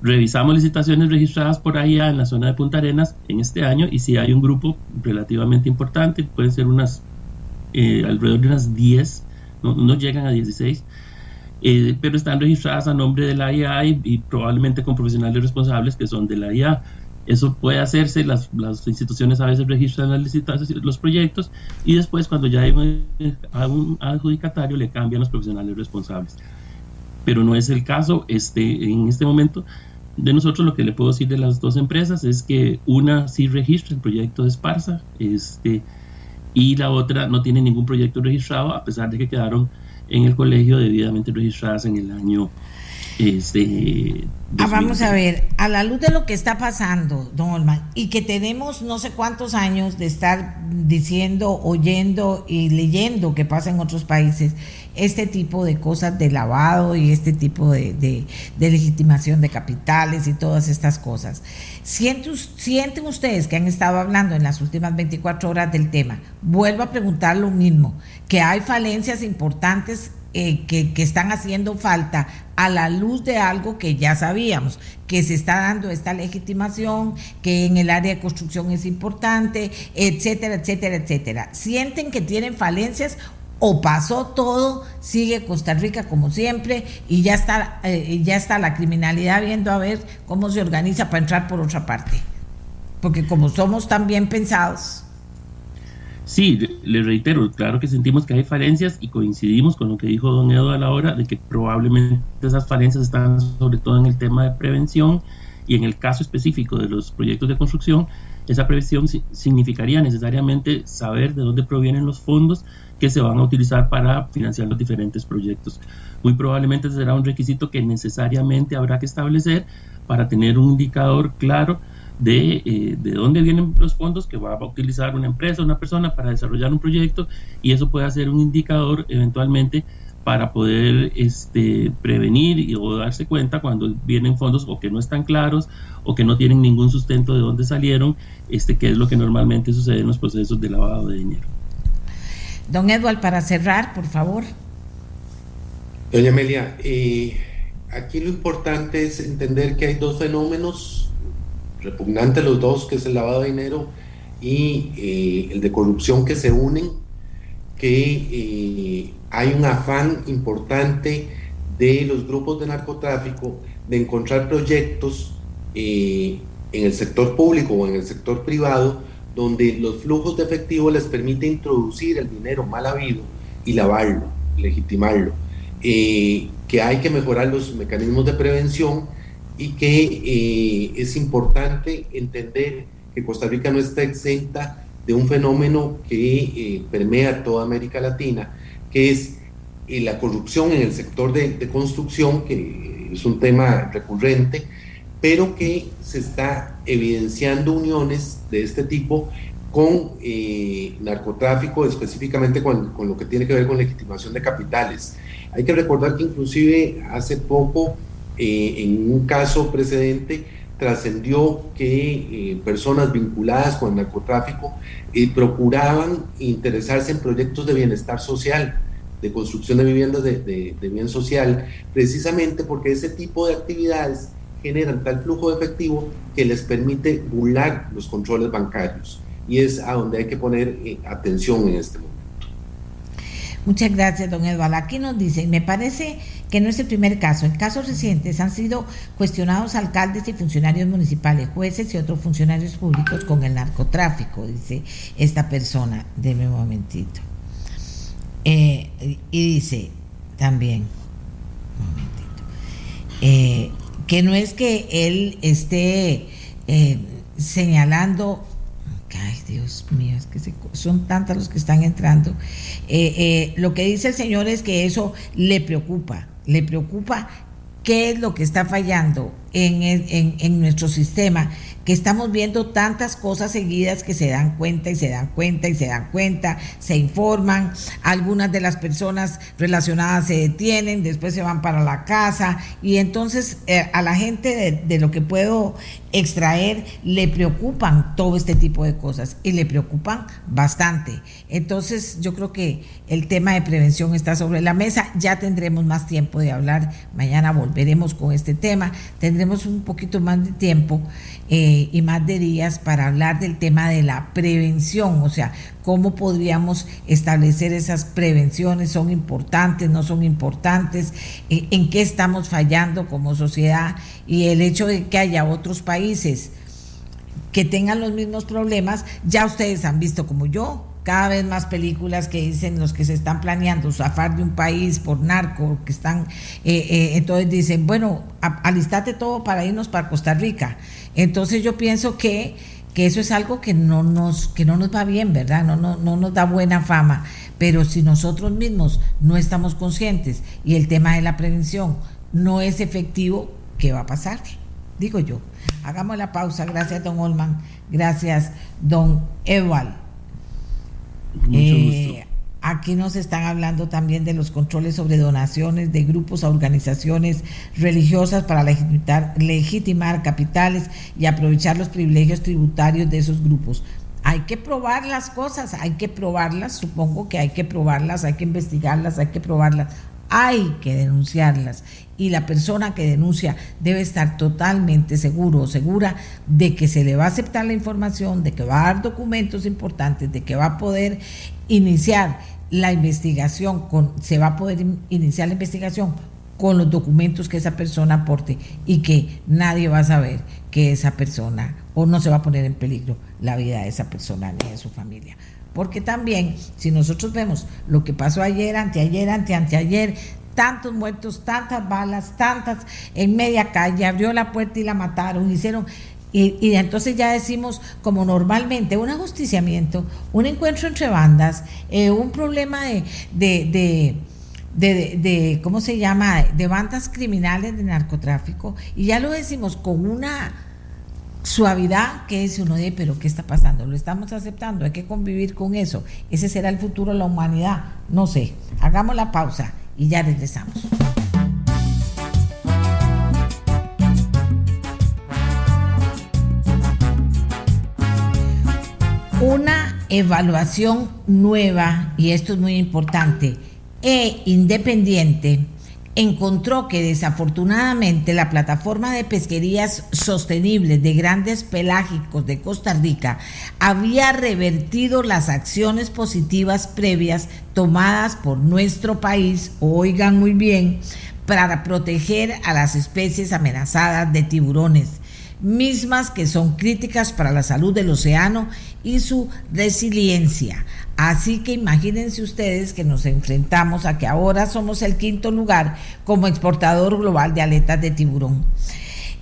Speaker 4: Revisamos licitaciones registradas por allá en la zona de Punta Arenas en este año y si hay un grupo relativamente importante, pueden ser unas eh, alrededor de unas 10, no, llegan a 16, eh, pero están registradas a nombre de la IA y, probablemente con profesionales responsables que son de la IA. Eso puede hacerse, las, las instituciones a veces registran las licitaciones, los proyectos y después cuando ya hay un, un, adjudicatario le cambian los profesionales responsables. Pero no es el caso este, en este momento. De nosotros lo que le puedo decir de las dos empresas es que una sí registra el proyecto de Esparza este, y la otra no tiene ningún proyecto registrado a pesar de que quedaron en el colegio debidamente registradas en el año este,
Speaker 2: ah, vamos a ver, a la luz de lo que está pasando, don Olman, y que tenemos no sé cuántos años de estar diciendo, oyendo y leyendo que pasa en otros países, este tipo de cosas de lavado y este tipo de, de, legitimación de capitales y todas estas cosas. ¿Sienten, ¿Sienten ustedes que han estado hablando en las últimas 24 horas del tema? Vuelvo a preguntar lo mismo, que hay falencias importantes eh, que, están haciendo falta a la luz de algo que ya sabíamos, que se está dando esta legitimación, que en el área de construcción es importante, etcétera, etcétera, etcétera. ¿Sienten que tienen falencias o pasó todo, sigue Costa Rica como siempre y ya está, eh, ya está la criminalidad viendo a ver cómo se organiza para entrar por otra parte? Porque como somos tan bien pensados,
Speaker 4: Sí, le reitero, claro que sentimos que hay falencias y coincidimos con lo que dijo don Edo a la hora de que probablemente esas falencias están sobre todo en el tema de prevención y en el caso específico de los proyectos de construcción, esa prevención significaría necesariamente saber de dónde provienen los fondos que se van a utilizar para financiar los diferentes proyectos. Muy probablemente será un requisito que necesariamente habrá que establecer para tener un indicador claro de, eh, de dónde vienen los fondos que va a utilizar una empresa, una persona para desarrollar un proyecto y eso puede ser un indicador eventualmente para poder este, prevenir y, o darse cuenta cuando vienen fondos o que no están claros o que no tienen ningún sustento de dónde salieron, este, que es lo que normalmente sucede en los procesos de lavado de dinero.
Speaker 2: Don Edward, para cerrar, por favor.
Speaker 3: Doña Amelia, eh, aquí lo importante es entender que hay dos fenómenos repugnante los dos, que es el lavado de dinero y eh, el de corrupción que se unen, que eh, hay un afán importante de los grupos de narcotráfico de encontrar proyectos en el sector público o en el sector privado donde los flujos de efectivo les permite introducir el dinero mal habido y lavarlo, legitimarlo, eh, que hay que mejorar los mecanismos de prevención y que eh, es importante entender que Costa Rica no está exenta de un fenómeno que eh, permea toda América Latina, que es la corrupción en el sector de, de construcción, que es un tema recurrente, pero que se está evidenciando uniones de este tipo con eh, narcotráfico, específicamente con, lo que tiene que ver con legitimación de capitales. Hay que recordar que inclusive hace poco, eh, en un caso precedente, trascendió que eh, personas vinculadas con el narcotráfico procuraban interesarse en proyectos de bienestar social, de construcción de viviendas de, de bien social, precisamente porque ese tipo de actividades generan tal flujo de efectivo que les permite burlar los controles bancarios. Y es a donde hay que poner eh, atención en este momento.
Speaker 2: Muchas gracias, don Eduardo. Aquí nos dicen, me parece que no es el primer caso. En casos recientes han sido cuestionados alcaldes y funcionarios municipales, jueces y otros funcionarios públicos con el narcotráfico, dice esta persona. Deme un momentito. Eh, y dice también, un momentito, eh, que no es que él esté eh, señalando, ay Dios mío, es que son tantos los que están entrando, eh, eh, lo que dice el Señor es que eso le preocupa, le preocupa qué es lo que está fallando en, en, en nuestro sistema que estamos viendo tantas cosas seguidas que se dan cuenta y se dan cuenta y se dan cuenta, se informan, algunas de las personas relacionadas se detienen, después se van para la casa y entonces eh, a la gente de, de lo que puedo extraer le preocupan todo este tipo de cosas y le preocupan bastante. Entonces yo creo que el tema de prevención está sobre la mesa, ya tendremos más tiempo de hablar, mañana volveremos con este tema, tendremos un poquito más de tiempo eh, y más de días para hablar del tema de la prevención, o sea, cómo podríamos establecer esas prevenciones, son importantes, no son importantes, eh, en qué estamos fallando como sociedad y el hecho de que haya otros países que tengan los mismos problemas, ya ustedes han visto como yo, cada vez más películas que dicen los que se están planeando zafar de un país por narco, que están, eh, entonces dicen, bueno, alistate todo para irnos para Costa Rica. Entonces yo pienso que, eso es algo que no nos, que no nos va bien, ¿verdad? No, no, no nos da buena fama. Pero si nosotros mismos no estamos conscientes y el tema de la prevención no es efectivo, ¿qué va a pasar? Digo yo. Hagamos la pausa. Gracias, don Olman. Gracias, don Eval. Mucho gusto. Aquí nos están hablando también de los controles sobre donaciones de grupos a organizaciones religiosas para legitimar, legitimar capitales y aprovechar los privilegios tributarios de esos grupos. Hay que probar las cosas, hay que probarlas, supongo que hay que probarlas, hay que investigarlas, hay que probarlas, hay que denunciarlas y la persona que denuncia debe estar totalmente seguro o segura de que se le va a aceptar la información, de que va a dar documentos importantes, de que va a poder iniciar la investigación, con, se va a poder iniciar la investigación con los documentos que esa persona aporte y que nadie va a saber que esa persona o no se va a poner en peligro la vida de esa persona ni de su familia. Porque también, si nosotros vemos lo que pasó ayer, anteayer, ante anteayer, tantos muertos, tantas balas, tantas en media calle, abrió la puerta y la mataron, hicieron... Y, entonces ya decimos, como normalmente, un ajusticiamiento, un encuentro entre bandas, eh, un problema de, de, de, de, ¿cómo se llama?, de bandas criminales de narcotráfico, y ya lo decimos con una suavidad que es uno de, pero ¿qué está pasando? ¿Lo estamos aceptando? ¿Hay que convivir con eso? ¿Ese será el futuro de la humanidad? No sé. Hagamos la pausa y ya regresamos. Una evaluación nueva, y esto es muy importante, e independiente, encontró que desafortunadamente la plataforma de pesquerías sostenibles de grandes pelágicos de Costa Rica había revertido las acciones positivas previas tomadas por nuestro país, oigan muy bien, para proteger a las especies amenazadas de tiburones mismas que son críticas para la salud del océano y su resiliencia. Así que imagínense ustedes que nos enfrentamos a que ahora somos el quinto lugar como exportador global de aletas de tiburón.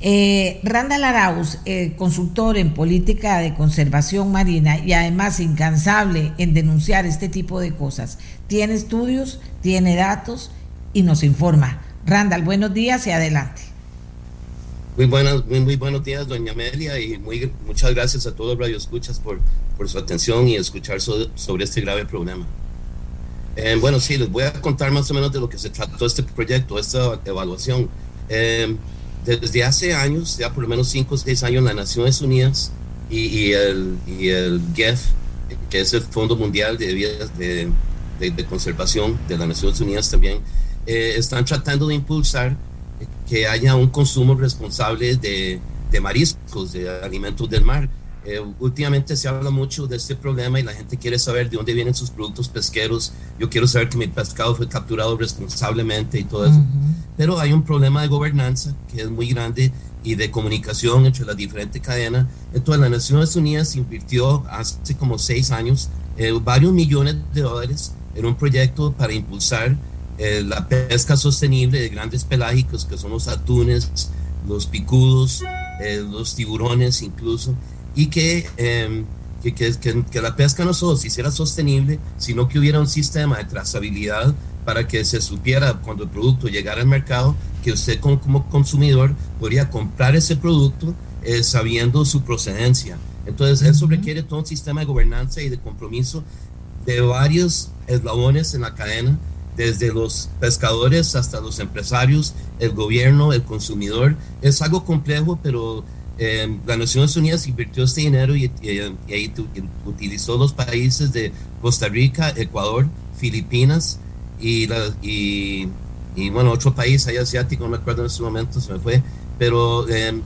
Speaker 2: Eh, Randall Arauz, eh, consultor en política de conservación marina y además incansable en denunciar este tipo de cosas, tiene estudios, tiene datos y nos informa. Randall, buenos días y adelante.
Speaker 5: Muy, buenas, muy, buenos días, doña Amelia, y muy, muchas gracias a todos los radioescuchas por, por su atención y escuchar sobre este grave problema. Eh, bueno, sí, les voy a contar más o menos de lo que se trató este proyecto, esta evaluación. Eh, desde hace años, ya por lo menos 5 o 6 años, las Naciones Unidas y, el, y el GEF, que es el Fondo Mundial de, de, de, de Conservación de las Naciones Unidas también, eh, están tratando de impulsar que haya un consumo responsable de, de mariscos, de alimentos del mar. Eh, últimamente se habla mucho de este problema y la gente quiere saber de dónde vienen sus productos pesqueros. Yo quiero saber que mi pescado fue capturado responsablemente y todo eso. Pero hay un problema de gobernanza que es muy grande y de comunicación entre las diferentes cadenas. Entonces, las Naciones Unidas invirtió hace como seis años eh, varios millones de dólares en un proyecto para impulsar eh, la pesca sostenible de grandes pelágicos, que son los atunes, los picudos, eh, los tiburones incluso, y em, que, que, que, la pesca no solo se hiciera sostenible, sino que hubiera un sistema de trazabilidad para que se supiera cuando el producto llegara al mercado, que usted como, consumidor podría comprar ese producto eh, sabiendo su procedencia. Entonces, eso requiere todo un sistema de gobernanza y de compromiso de varios eslabones en la cadena desde los pescadores hasta los empresarios, el gobierno, el consumidor. Es algo complejo, pero eh, las Naciones Unidas invirtió este dinero y, utilizó los países de Costa Rica, Ecuador, Filipinas y, y, bueno, otro país ahí asiático, no me acuerdo en este momento, se me fue, pero eh,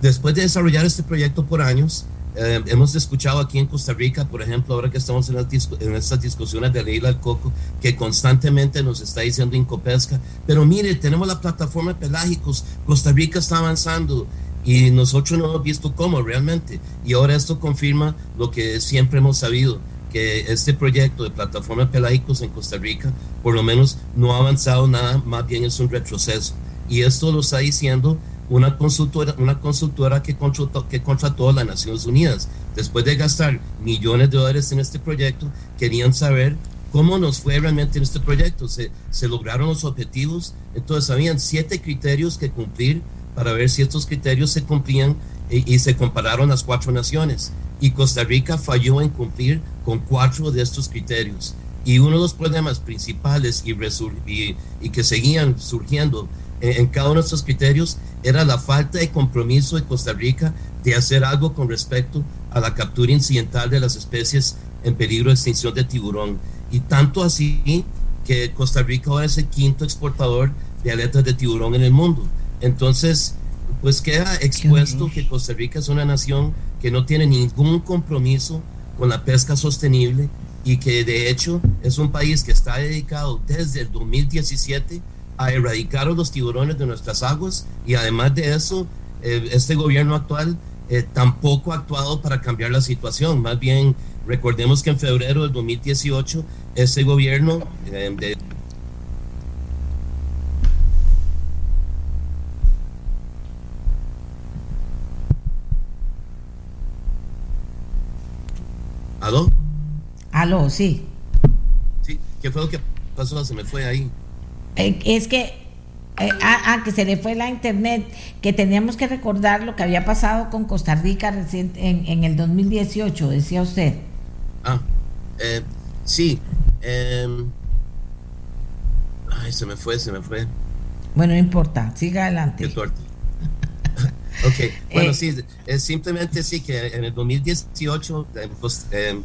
Speaker 5: después de desarrollar este proyecto por años, eh, hemos escuchado aquí en Costa Rica, por ejemplo, ahora que estamos en, en estas discusiones de ley del coco, que constantemente nos está diciendo Incopesca, pero mire, tenemos la plataforma pelágicos, Costa Rica está avanzando y nosotros no hemos visto cómo realmente. Y ahora esto confirma lo que siempre hemos sabido, que este proyecto de plataforma pelágicos en Costa Rica, por lo menos no ha avanzado nada, más bien es un retroceso. Y esto lo está diciendo una consultora, una consultora que, contrató, que contrató a las Naciones Unidas. Después de gastar millones de dólares en este proyecto, querían saber cómo nos fue realmente en este proyecto. Se, se lograron los objetivos, entonces habían siete criterios que cumplir para ver si estos criterios se cumplían y, se compararon las cuatro naciones. Y Costa Rica falló en cumplir con cuatro de estos criterios. Y uno de los problemas principales y que seguían surgiendo en, cada uno de estos criterios era la falta de compromiso de Costa Rica de hacer algo con respecto a la captura incidental de las especies en peligro de extinción de tiburón. Y tanto así que Costa Rica ahora es el quinto exportador de aletas de tiburón en el mundo. Entonces, pues queda expuesto que Costa Rica es una nación que no tiene ningún compromiso con la pesca sostenible y que de hecho es un país que está dedicado desde el 2017 a erradicar a los tiburones de nuestras aguas y además de eso, eh, este gobierno actual eh, tampoco ha actuado para cambiar la situación. Más bien, recordemos que en febrero del 2018, este gobierno eh, de ¿Aló?
Speaker 2: Aló, sí.
Speaker 5: Sí, ¿qué fue lo que pasó? Se me fue ahí.
Speaker 2: Eh, es que eh, ah, ah, que se le fue la internet, que teníamos que recordar lo que había pasado con Costa Rica reciente, en, el 2018, decía usted.
Speaker 5: Ah, eh, sí. Em, ay, se me fue, se me fue.
Speaker 2: Bueno, no importa, siga adelante.
Speaker 5: Qué suerte. ok, bueno, sí, es simplemente sí que en el 2018, pues, em,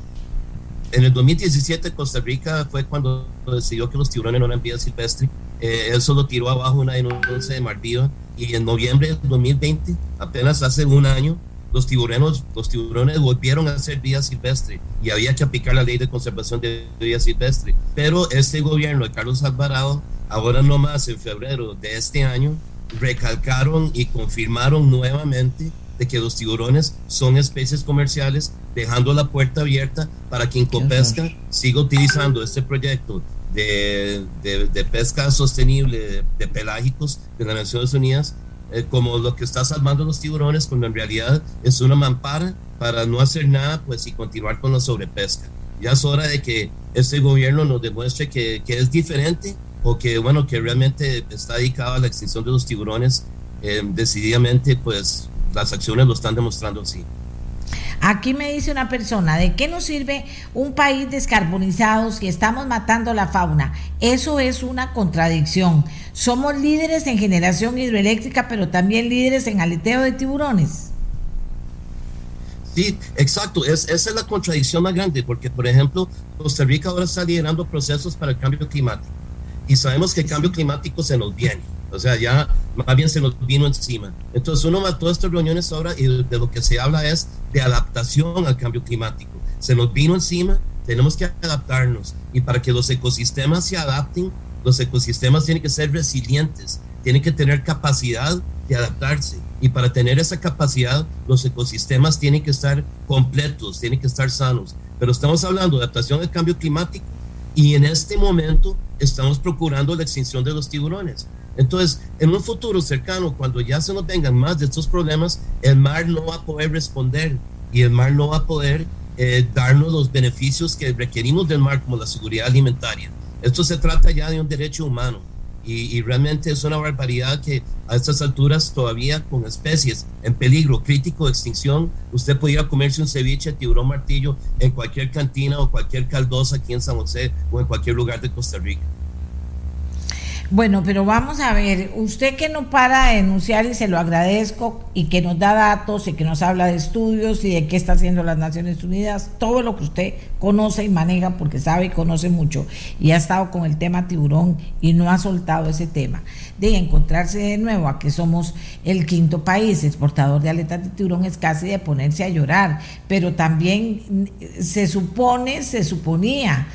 Speaker 5: en el 2017 Costa Rica fue cuando decidió que los tiburones no eran vida silvestre eh, eso lo tiró abajo una denuncia de Marviva y en noviembre del 2020, apenas hace un año, los tiburones, los tiburones volvieron a ser vida silvestre y había que aplicar la ley de conservación de vida silvestre. Pero este gobierno de Carlos Alvarado, ahora no más en febrero de este año, recalcaron y confirmaron nuevamente de que los tiburones son especies comerciales, dejando la puerta abierta para que Incopesca siga utilizando este proyecto de, de, pesca sostenible de, pelágicos de las Naciones Unidas eh, como lo que está salvando los tiburones, cuando en realidad es una mampara para no hacer nada pues y continuar con la sobrepesca. Ya es hora de que este gobierno nos demuestre que, que es diferente o que bueno que realmente está dedicado a la extinción de los tiburones eh, decididamente pues las acciones lo están demostrando así.
Speaker 2: Aquí me dice una persona, ¿de qué nos sirve un país descarbonizado si estamos matando la fauna? Eso es una contradicción. Somos líderes en generación hidroeléctrica, pero también líderes en aleteo de tiburones.
Speaker 5: Sí, exacto. Es, esa es la contradicción más grande, porque, por ejemplo, Costa Rica ahora está liderando procesos para el cambio climático. Y sabemos que el cambio climático se nos viene o sea, ya más bien se nos vino encima. Entonces uno va todas estas reuniones ahora y de, lo que se habla es de adaptación al cambio climático. Se nos vino encima, tenemos que adaptarnos y para que los ecosistemas se adapten, los ecosistemas tienen que ser resilientes, tienen que tener capacidad de adaptarse y para tener esa capacidad los ecosistemas tienen que estar completos, tienen que estar sanos. Pero estamos hablando de adaptación al cambio climático y en este momento estamos procurando la extinción de los tiburones. Entonces, en un futuro cercano, cuando ya se nos vengan más de estos problemas, el mar no va a poder responder y el mar no va a poder eh, darnos los beneficios que requerimos del mar, como la seguridad alimentaria. Esto se trata ya de un derecho humano y, realmente es una barbaridad que a estas alturas todavía con especies en peligro crítico de extinción, usted pudiera comerse un ceviche tiburón martillo en cualquier cantina o cualquier caldosa aquí en San José o en cualquier lugar de Costa Rica.
Speaker 2: Bueno, pero vamos a ver, usted que no para de denunciar y se lo agradezco y que nos da datos y que nos habla de estudios y de qué está haciendo las Naciones Unidas, todo lo que usted conoce y maneja porque sabe y conoce mucho y ha estado con el tema tiburón y no ha soltado ese tema de encontrarse de nuevo a que somos el quinto país exportador de aletas de tiburón es casi de ponerse a llorar, pero también se supone, se suponía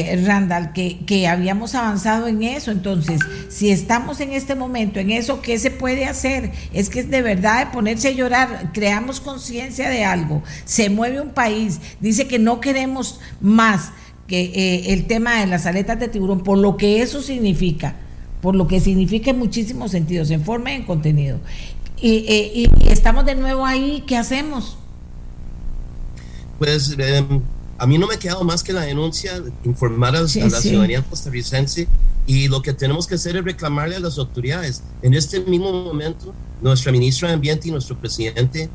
Speaker 2: eh, Randall, que, que, habíamos avanzado en eso. Entonces, si estamos en este momento en eso, ¿qué se puede hacer? Es que es de verdad de ponerse a llorar, creamos conciencia de algo, se mueve un país, dice que no queremos más que eh, el tema de las aletas de tiburón, por lo que eso significa, por lo que significa en muchísimos sentidos, en forma y en contenido. Y, eh, y, estamos de nuevo ahí, ¿qué hacemos?
Speaker 5: Pues eh, a mí no me ha quedado más que la denuncia, informar a, la ciudadanía costarricense y lo que tenemos que hacer es reclamarle a las autoridades. En este mismo momento, nuestra ministra de Ambiente y nuestro presidente,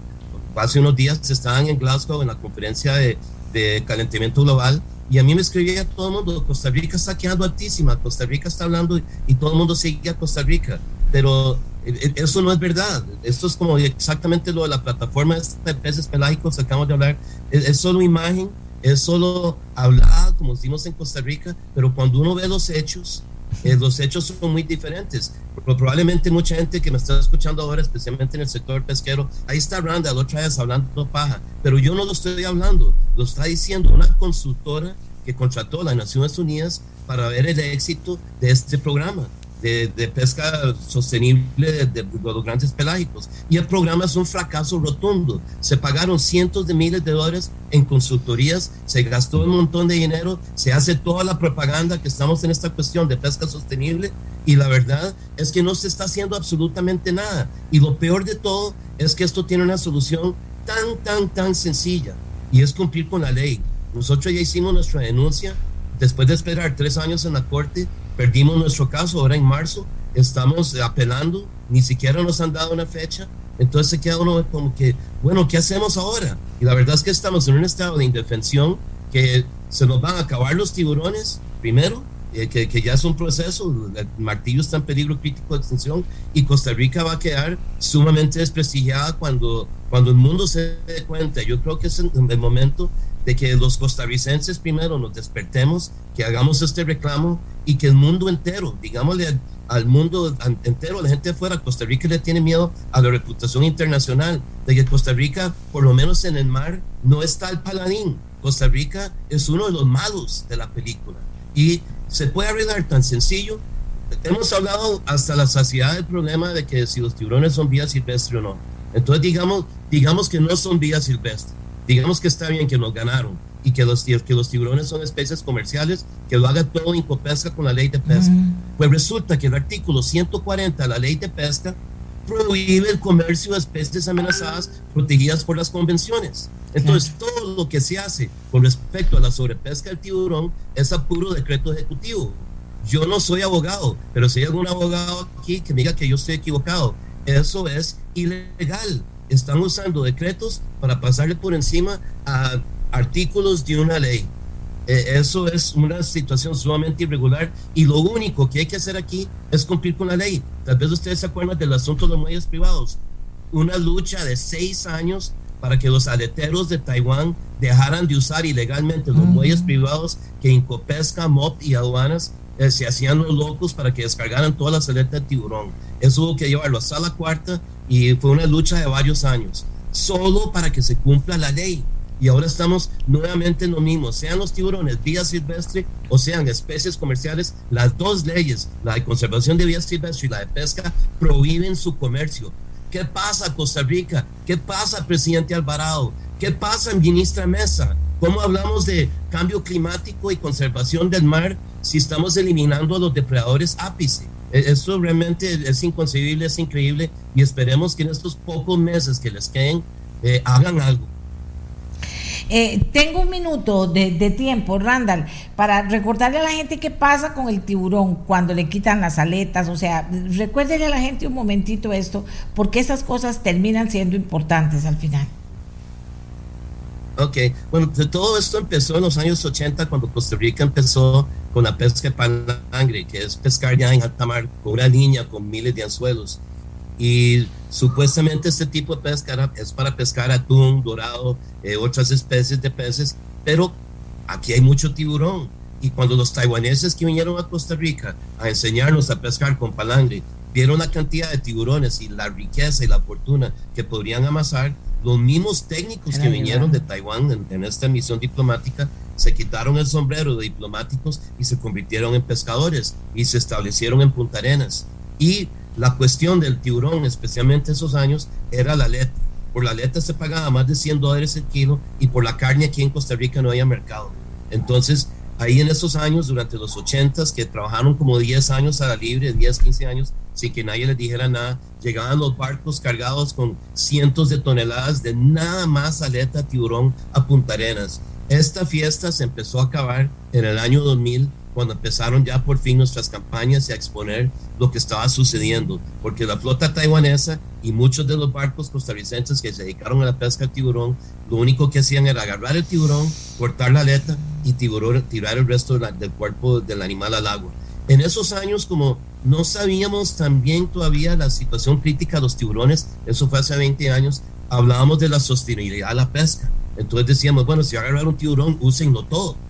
Speaker 5: hace unos días estaban en Glasgow en la conferencia de, de calentamiento global y a mí me escribía todo el mundo, Costa Rica está quedando altísima, Costa Rica está hablando y todo el mundo sigue a Costa Rica, pero eh, eh, eso no es verdad. Esto es como exactamente lo de la plataforma de peces pelágicos que acabamos de hablar, es, es solo imagen es solo hablar, como decimos en Costa Rica, pero cuando uno ve los hechos, eh, los hechos son muy diferentes. Probablemente mucha gente que me está escuchando ahora, especialmente en el sector pesquero, ahí está Randall otra vez hablando paja, pero yo no lo estoy hablando, lo está diciendo una consultora que contrató a las Naciones Unidas para ver el éxito de este programa de, pesca sostenible de, los grandes pelágicos. Y el programa es un fracaso rotundo. Se pagaron cientos de miles de dólares en consultorías, se gastó un montón de dinero, se hace toda la propaganda que estamos en esta cuestión de pesca sostenible y la verdad es que no se está haciendo absolutamente nada. Y lo peor de todo es que esto tiene una solución tan, tan, tan sencilla y es cumplir con la ley. Nosotros ya hicimos nuestra denuncia después de esperar tres años en la corte Perdimos nuestro caso ahora en marzo, estamos apelando, ni siquiera nos han dado una fecha, entonces se queda uno como que, bueno, ¿qué hacemos ahora? Y la verdad es que estamos en un estado de indefensión que se nos van a acabar los tiburones primero, eh, que, que, ya es un proceso, el martillo está en peligro crítico de extinción y Costa Rica va a quedar sumamente desprestigiada cuando, cuando el mundo se dé cuenta. Yo creo que es el momento de que los costarricenses primero nos despertemos, que hagamos este reclamo y que el mundo entero, digámosle al, mundo entero, la gente afuera, Costa Rica le tiene miedo a la reputación internacional, de que Costa Rica, por lo menos en el mar, no está el paladín. Costa Rica es uno de los malos de la película. Y se puede arreglar tan sencillo. Hemos hablado hasta la saciedad del problema de que si los tiburones son vía silvestre o no. Entonces digamos, digamos que no son vía silvestre. Digamos que está bien que nos ganaron y que los, que los tiburones son especies comerciales, que lo haga todo en copesca con la ley de pesca. Pues resulta que el artículo 140 de la ley de pesca prohíbe el comercio de especies amenazadas protegidas por las convenciones. Entonces, todo lo que se hace con respecto a la sobrepesca del tiburón es a puro decreto ejecutivo. Yo no soy abogado, pero si hay algún abogado aquí que me diga que yo estoy equivocado, eso es ilegal. Están usando decretos para pasarle por encima a artículos de una ley. E, eso es una situación sumamente irregular y lo único que hay que hacer aquí es cumplir con la ley. Tal vez ustedes se acuerdan del asunto de los muelles privados. Una lucha de seis años para que los aleteros de Taiwán dejaran de usar ilegalmente los muelles privados que Incopesca, MOP y aduanas eh, se hacían los locos para que descargaran todas las aletas de tiburón. Eso hubo que llevarlo hasta la cuarta y fue una lucha de varios años, solo para que se cumpla la ley. Y ahora estamos nuevamente en lo mismo, sean los tiburones vía silvestre o sean especies comerciales, las dos leyes, la de conservación de vía silvestre y la de pesca, prohíben su comercio. ¿Qué pasa, Costa Rica? ¿Qué pasa, presidente Alvarado? ¿Qué pasa, ministra Mesa? ¿Cómo hablamos de cambio climático y conservación del mar si estamos eliminando a los depredadores ápice? E, Esto realmente es inconcebible, es increíble y esperemos que en estos pocos meses que les queden eh, hagan algo.
Speaker 2: Eh, tengo un minuto de, tiempo, Randall, para recordarle a la gente qué pasa con el tiburón cuando le quitan las aletas. O sea, recuérdele a la gente un momentito esto, porque esas cosas terminan siendo importantes al final.
Speaker 5: Ok, bueno, todo esto empezó en los años 80 cuando Costa Rica empezó con la pesca de palangre, que es pescar ya en alta mar con una niña con miles de anzuelos. Y supuestamente este tipo de pesca es para pescar atún, dorado, eh, otras especies de peces, pero aquí hay mucho tiburón. Y cuando los taiwaneses que vinieron a Costa Rica a enseñarnos a pescar con palangre, vieron la cantidad de tiburones y la riqueza y la fortuna que podrían amasar, los mismos técnicos que vinieron de Taiwán en, en, esta misión diplomática se quitaron el sombrero de diplomáticos y se convirtieron en pescadores y se establecieron en Punta Arenas. Y la cuestión del tiburón, especialmente esos años, era la aleta. Por la aleta se pagaba más de 100 dólares el kilo y por la carne aquí en Costa Rica no había mercado. Entonces, ahí en esos años, durante los 80 que trabajaron como 10 años a la libre, 10, 15 años, sin que nadie les dijera nada, llegaban los barcos cargados con cientos de toneladas de nada más aleta tiburón a Punta Arenas. Esta fiesta se empezó a acabar en el año 2000 cuando empezaron ya por fin nuestras campañas y a exponer lo que estaba sucediendo, porque la flota taiwanesa y muchos de los barcos costarricenses que se dedicaron a la pesca del tiburón, lo único que hacían era agarrar el tiburón, cortar la aleta y tiburón, tirar el resto de la, del cuerpo del animal al agua. En esos años, como no sabíamos también todavía la situación crítica de los tiburones, eso fue hace 20 años, hablábamos de la sostenibilidad de la pesca. Entonces decíamos, bueno, si agarrar un tiburón, úsenlo todo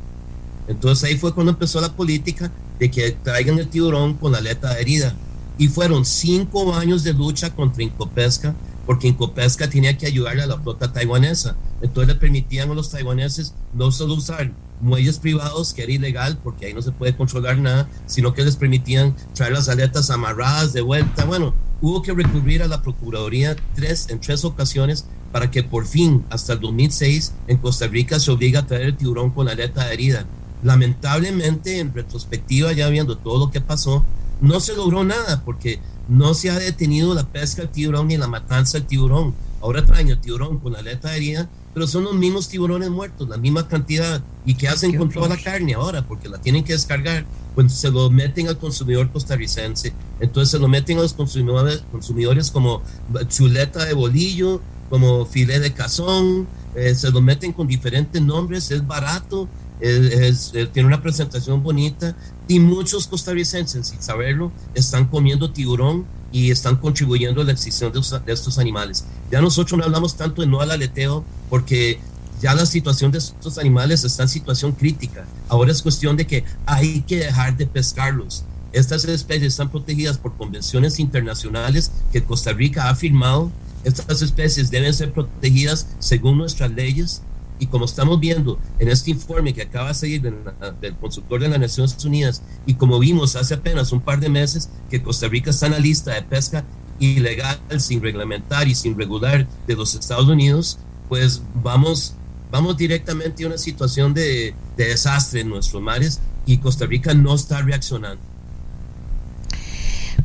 Speaker 5: entonces ahí fue cuando empezó la política de que traigan el tiburón con la aleta herida. Y fueron cinco años de lucha contra Incopesca, porque Incopesca tenía que ayudarle a la flota taiwanesa. Entonces le permitían a los taiwaneses no solo usar muelles privados, que era ilegal, porque ahí no se puede controlar nada, sino que les permitían traer las aletas amarradas de vuelta. Bueno, hubo que recurrir a la Procuraduría tres, en tres ocasiones para que por fin, hasta el 2006, en Costa Rica se obliga a traer el tiburón con la aleta herida lamentablemente en retrospectiva, ya viendo todo lo que pasó, no se logró nada porque no se ha detenido la pesca del tiburón ni la matanza del tiburón. Ahora traen el tiburón con la aleta herida, pero son los mismos tiburones muertos, la misma cantidad. ¿Y qué hacen con toda la carne ahora? Porque la tienen que descargar. Pues se lo meten al consumidor costarricense. Entonces se lo meten a los consumidores, consumidores como chuleta de bolillo, como filé de cazón, eh, se lo meten con diferentes nombres, es barato, es, tiene una presentación bonita y muchos costarricenses, sin saberlo, están comiendo tiburón y están contribuyendo a la extinción de, de, estos animales. Ya nosotros no hablamos tanto de no al aleteo porque ya la situación de estos animales está en situación crítica. Ahora es cuestión de que hay que dejar de pescarlos. Estas especies están protegidas por convenciones internacionales que Costa Rica ha firmado. Estas especies deben ser protegidas según nuestras leyes. Y como estamos viendo en este informe que acaba de salir del, consultor de las Naciones Unidas, y como vimos hace apenas un par de meses que Costa Rica está en la lista de pesca ilegal, sin reglamentar y sin regular de los Estados Unidos, pues vamos vamos directamente a una situación de, desastre en nuestros mares y Costa Rica no está reaccionando.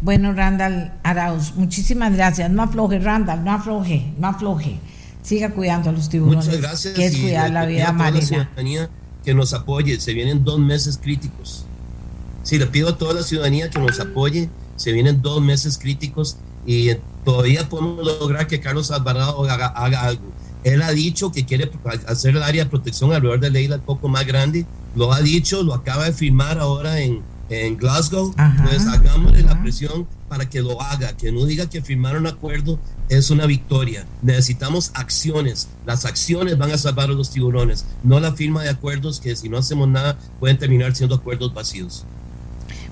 Speaker 2: Bueno, Randall Arauz, muchísimas gracias. No afloje, Randall, no afloje, no afloje. Siga cuidando a los tiburones.
Speaker 5: Muchas gracias.
Speaker 2: Que es cuidar la vida marina.
Speaker 5: que nos apoye. Se vienen dos meses críticos. Sí, le pido a toda la ciudadanía que nos apoye. Se vienen dos meses críticos y todavía podemos lograr que Carlos Alvarado haga algo él ha dicho que quiere hacer el área de protección alrededor de Leila un poco más grande. Lo ha dicho, lo acaba de firmar ahora en, en Glasgow. pues hagámosle la presión para que lo haga, que no diga que firmar un acuerdo es una victoria. Necesitamos acciones. Las acciones van a salvar a los tiburones, no la firma de acuerdos que si no hacemos nada pueden terminar siendo acuerdos vacíos.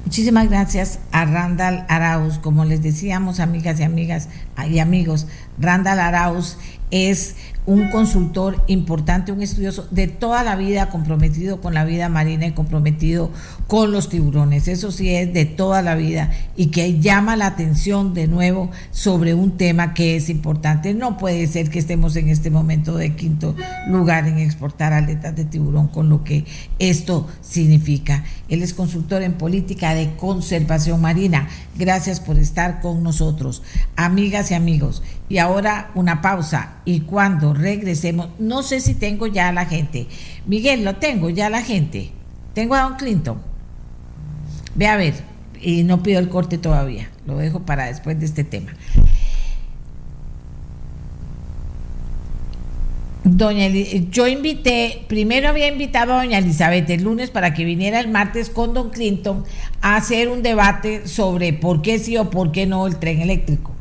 Speaker 2: Muchísimas gracias a Randall Arauz. Como les decíamos, amigas y amigas y amigos, Randall Arauz es un consultor importante, un estudioso de toda la vida, comprometido con la vida marina y comprometido con los tiburones. Eso sí es de toda la vida y que llama la atención de nuevo sobre un tema que es importante. No puede ser que estemos en este momento de quinto lugar en exportar aletas de tiburón con lo que esto significa. Él es consultor en política de conservación marina. Gracias por estar con nosotros, amigas y amigos. Y ahora una pausa y cuando regresemos, no sé si tengo ya a la gente. Miguel, lo tengo ya a la gente. Tengo a Don Clinton. Ve a ver, y no pido el corte todavía, lo dejo para después de este tema. Doña, yo invité, primero había invitado a doña Elizabeth el lunes para que viniera el martes con don Clinton a hacer un debate sobre por qué sí o por qué no el tren eléctrico.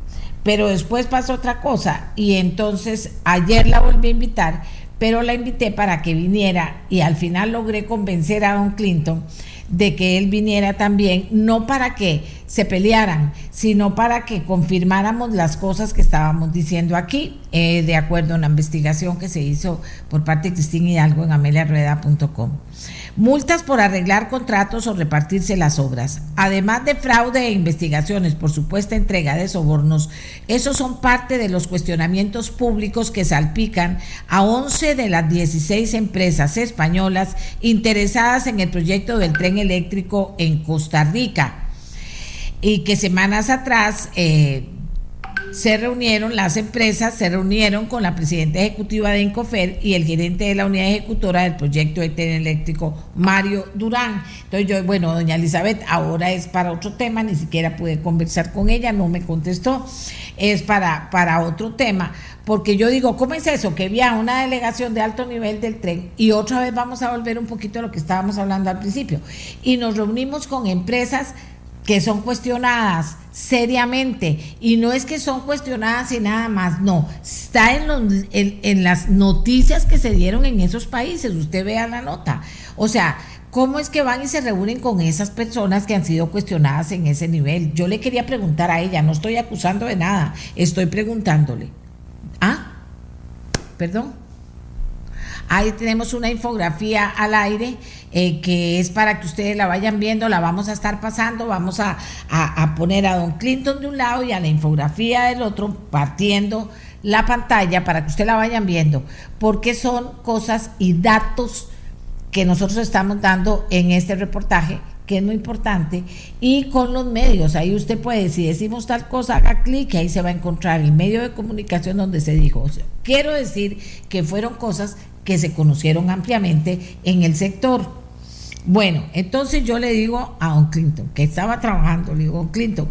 Speaker 2: Pero después pasó otra cosa y entonces ayer la volví a invitar, pero la invité para que viniera y al final logré convencer a don Clinton de que él viniera también, no para que se pelearan, sino para que confirmáramos las cosas que estábamos diciendo aquí, eh, de acuerdo a una investigación que se hizo por parte de Cristina Hidalgo en ameliarrueda.com. Multas por arreglar contratos o repartirse las obras. Además de fraude e investigaciones por supuesta entrega de sobornos, esos son parte de los cuestionamientos públicos que salpican a 11 de las 16 empresas españolas interesadas en el proyecto del tren eléctrico en Costa Rica y que semanas atrás eh, se reunieron, las empresas se reunieron con la presidenta ejecutiva de Incofer y el gerente de la unidad ejecutora del proyecto de tren eléctrico, Mario Durán. Entonces yo, bueno, doña Elizabeth, ahora es para otro tema, ni siquiera pude conversar con ella, no me contestó, es para, para otro tema, porque yo digo, ¿cómo es eso? Que había una delegación de alto nivel del tren y otra vez vamos a volver un poquito a lo que estábamos hablando al principio. Y nos reunimos con empresas que son cuestionadas seriamente y no es que son cuestionadas y nada más, no, está en, en, las noticias que se dieron en esos países, usted vea la nota, o sea, ¿Cómo es que van y se reúnen con esas personas que han sido cuestionadas en ese nivel? Yo le quería preguntar a ella, no estoy acusando de nada, estoy preguntándole. ¿Ah? ¿Perdón? Ahí tenemos una infografía al aire eh, que es para que ustedes la vayan viendo, la vamos a estar pasando, vamos a, a, poner a Don Clinton de un lado y a la infografía del otro, partiendo la pantalla para que ustedes la vayan viendo, porque son cosas y datos que nosotros estamos dando en este reportaje que es muy importante, y con los medios. Ahí usted puede, si decimos tal cosa, haga clic y ahí se va a encontrar el medio de comunicación donde se dijo. quiero decir que fueron cosas que se conocieron ampliamente en el sector. Bueno, entonces yo le digo a don Clinton, que estaba trabajando, le digo, don Clinton,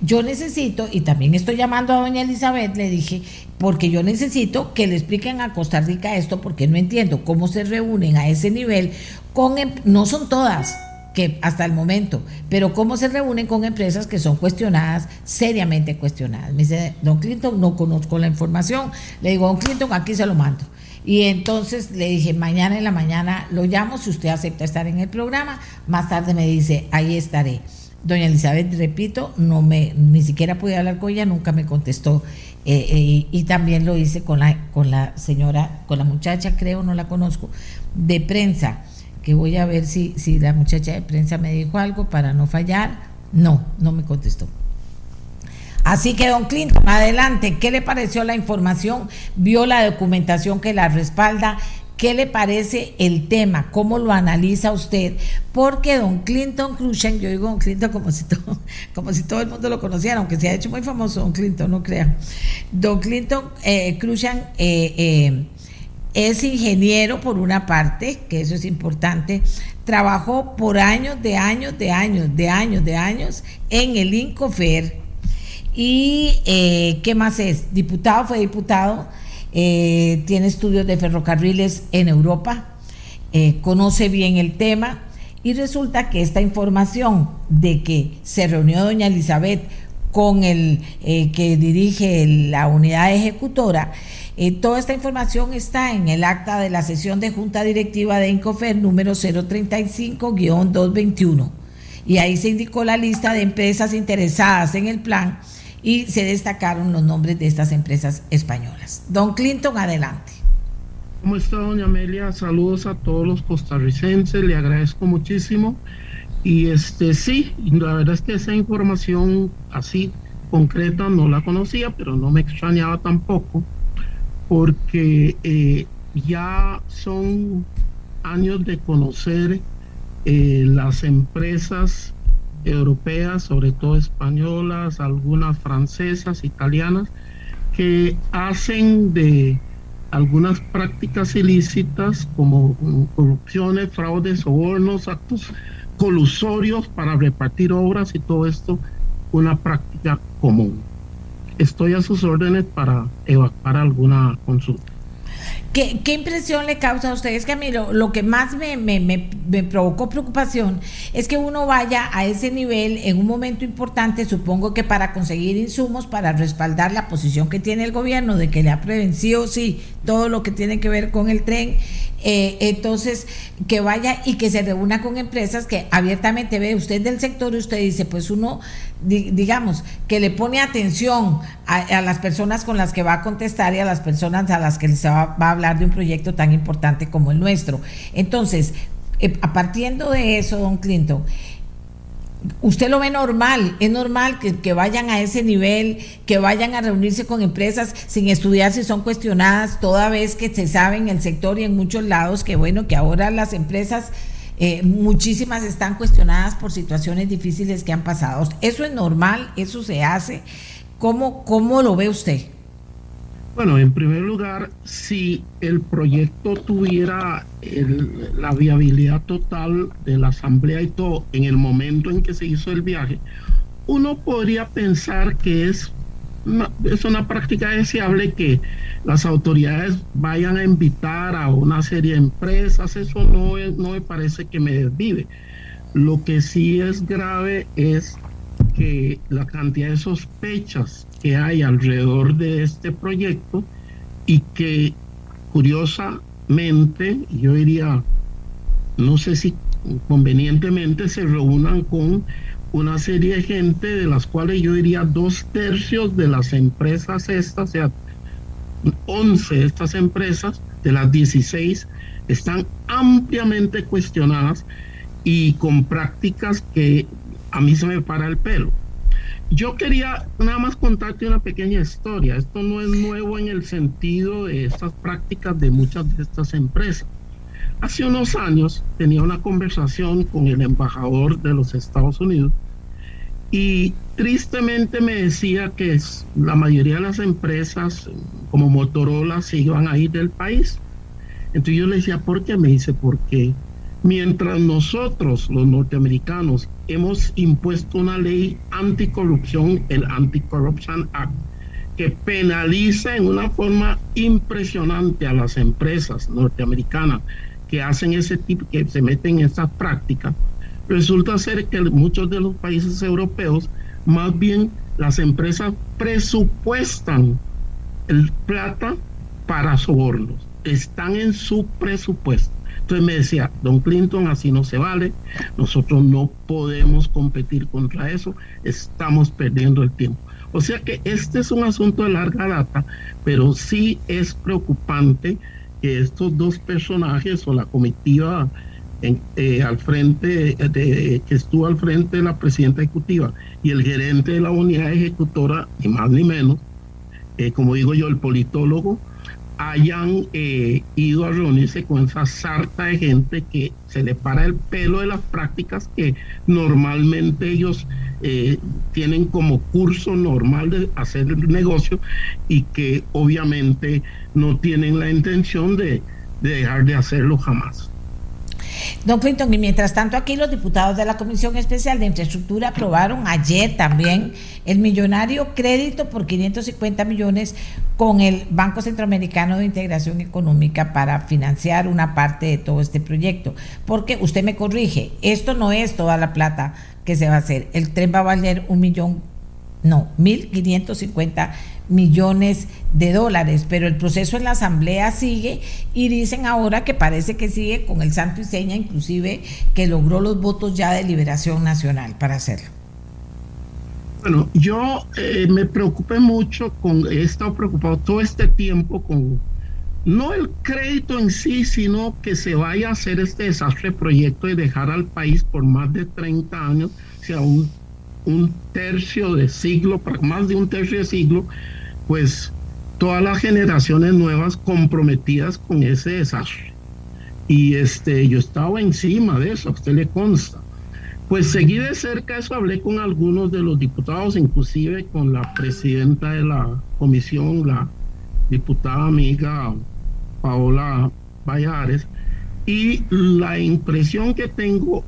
Speaker 2: yo necesito, y también estoy llamando a doña Elizabeth, le dije, porque yo necesito que le expliquen a Costa Rica esto, porque no entiendo cómo se reúnen a ese nivel con, em, no son todas, que hasta el momento, pero cómo se reúnen con empresas que son cuestionadas, seriamente cuestionadas. Me dice, don Clinton, no conozco la información. Le digo, don Clinton, aquí se lo mando. Y entonces le dije, mañana en la mañana lo llamo si usted acepta estar en el programa. Más tarde me dice, ahí estaré. Doña Elizabeth, repito, no me, ni siquiera pude hablar con ella, nunca me contestó. Eh, eh, y también lo hice con la, con la señora, con la muchacha, creo, no la conozco, de prensa, que voy a ver si, si la muchacha de prensa me dijo algo para no fallar. No, no me contestó. Así que, don Clinton, adelante, ¿qué le pareció la información? ¿Vio la documentación que la respalda? ¿Qué le parece el tema? ¿Cómo lo analiza usted? Porque don Clinton Cruzan, yo digo don Clinton como si todo, como si todo el mundo lo conociera, aunque se ha hecho muy famoso don Clinton, no crean. Don Clinton eh, eh, eh, es ingeniero por una parte, que eso es importante, trabajó por años, de años, de años, de años, de años en el INCOFER. ¿Y eh, qué más es? Diputado, fue diputado eh, tiene estudios de ferrocarriles en Europa, eh, conoce bien el tema y resulta que esta información de que se reunió doña Elizabeth con el que dirige la unidad ejecutora, toda esta información está en el acta de la sesión de Junta Directiva de Incofer número 035-221 y ahí se indicó la lista de empresas interesadas en el plan y se destacaron los nombres de estas empresas españolas. Don Clinton, adelante.
Speaker 6: ¿Cómo está, doña Amelia? Saludos a todos los costarricenses, le agradezco muchísimo. Y este sí, la verdad es que esa información así concreta no la conocía, pero no me extrañaba tampoco, porque eh, ya son años de conocer eh, las empresas europeas, sobre todo españolas, algunas francesas, italianas, que hacen de algunas prácticas ilícitas como corrupciones, fraudes, sobornos, actos colusorios para repartir obras y todo esto una práctica común. Estoy a sus órdenes para evacuar alguna consulta.
Speaker 2: ¿Qué, impresión le causa a ustedes? Que a mí lo, que más me, me, provocó preocupación es que uno vaya a ese nivel en un momento importante, supongo que para conseguir insumos, para respaldar la posición que tiene el gobierno de que le ha prevencido, sí, todo lo que tiene que ver con el tren. Eh, entonces, que vaya y que se reúna con empresas que abiertamente ve usted del sector y usted dice, pues uno, digamos, que le pone atención a, las personas con las que va a contestar y a las personas a las que se va, va a hablar de un proyecto tan importante como el nuestro. Entonces, eh, partiendo de eso, don Clinton, usted lo ve normal, es normal que, vayan a ese nivel, que vayan a reunirse con empresas sin estudiar si son cuestionadas, toda vez que se sabe en el sector y en muchos lados que bueno, que ahora las empresas, eh, muchísimas están cuestionadas por situaciones difíciles que han pasado. Eso es normal, eso se hace. ¿Cómo, cómo lo ve usted?
Speaker 6: Bueno, en primer lugar, si el proyecto tuviera la viabilidad total de la asamblea y todo en el momento en que se hizo el viaje, uno podría pensar que es una, es una práctica deseable que las autoridades vayan a invitar a una serie de empresas, eso no, no me parece que me desvive. Lo que sí es grave es que la cantidad de sospechas que hay alrededor de este proyecto y que curiosamente, yo diría, no sé si convenientemente se reúnan con una serie de gente de las cuales yo diría dos tercios de las empresas estas, o sea, 11 de estas empresas, de las 16, están ampliamente cuestionadas y con prácticas que a mí se me para el pelo. Yo quería nada más contarte una pequeña historia. Esto no es nuevo en el sentido de estas prácticas de muchas de estas empresas. Hace unos años tenía una conversación con el embajador de los Estados Unidos y tristemente me decía que la mayoría de las empresas como Motorola se iban a ir del país. Entonces yo le decía, ¿por qué? Me dice, porque Mientras nosotros, los norteamericanos, hemos impuesto una ley anticorrupción, el Anti-Corruption Act, que penaliza en una forma impresionante a las empresas norteamericanas que hacen ese tipo, que se meten en esas prácticas, resulta ser que muchos de los países europeos, más bien las empresas presupuestan el plata para sobornos. están en su presupuesto. Entonces me decía, don Clinton, así no se vale, nosotros no podemos competir contra eso, estamos perdiendo el tiempo. O sea que este es un asunto de larga data, pero sí es preocupante que estos dos personajes o la comitiva eh, al frente que estuvo al frente de la presidenta ejecutiva y el gerente de la unidad ejecutora, ni más ni menos, eh, como digo yo, el politólogo, hayan eh, ido a reunirse con esa sarta de gente que se le para el pelo de las prácticas que normalmente ellos eh, tienen como curso normal de hacer el negocio y que obviamente no tienen la intención de dejar de hacerlo jamás.
Speaker 2: Don Clinton, y mientras tanto aquí los diputados de la Comisión Especial de Infraestructura aprobaron ayer también el millonario crédito por 550 millones con el Banco Centroamericano de Integración Económica para financiar una parte de todo este proyecto. Porque usted me corrige, esto no es toda la plata que se va a hacer. El tren va a valer un millón, no, 1.550 millones de dólares, pero el proceso en la Asamblea sigue y dicen ahora que parece que sigue con el santo y seña, inclusive que logró los votos ya de liberación nacional para hacerlo.
Speaker 6: Bueno, yo eh, me preocupé mucho con, he estado preocupado todo este tiempo con, no el crédito en sí, sino que se vaya a hacer este desastre proyecto y dejar al país por más de 30 años, o sea, un, tercio de siglo, más de un tercio de siglo, pues todas las generaciones nuevas comprometidas con ese desastre. Y este, yo estaba encima de eso, a usted le consta. Pues seguí de cerca eso, hablé con algunos de los diputados, inclusive con la presidenta de la comisión, la diputada amiga Paola Vallares, y la impresión que tengo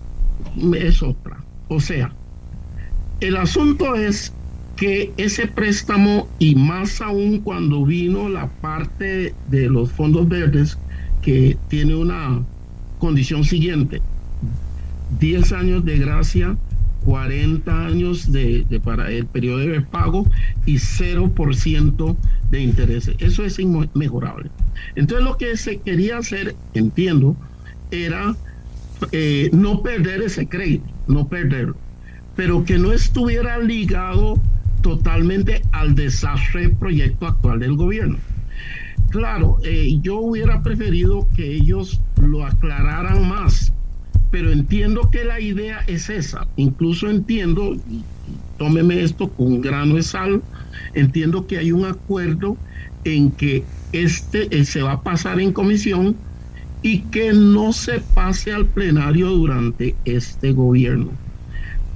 Speaker 6: es otra. O sea, el asunto es que ese préstamo y más aún cuando vino la parte de los fondos verdes que tiene una condición siguiente, 10 años de gracia, 40 años de, para el periodo de pago y 0% de intereses. Eso es inmejorable. Entonces lo que se quería hacer, entiendo, era eh, no perder ese crédito, no perderlo, pero que no estuviera ligado totalmente al desastre proyecto actual del gobierno. Claro, eh, yo hubiera preferido que ellos lo aclararan más, pero entiendo que la idea es esa. Incluso entiendo, tómeme esto con un grano de sal, entiendo que hay un acuerdo en que este eh, se va a pasar en comisión y que no se pase al plenario durante este gobierno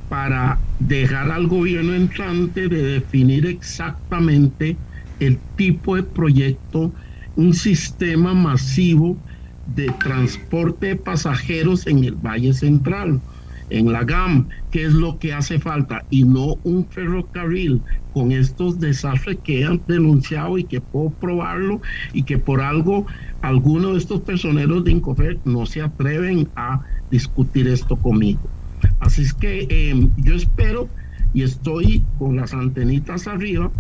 Speaker 6: para dejar al gobierno entrante de definir exactamente el tipo de proyecto, un sistema masivo de transporte de pasajeros en el Valle Central, en la GAM, que es lo que hace falta, y no un ferrocarril con estos desastres que han denunciado y que puedo probarlo y que por algo algunos de estos personeros de Incofer no se atreven a discutir esto conmigo. Así es que em, yo espero y estoy con las antenitas arriba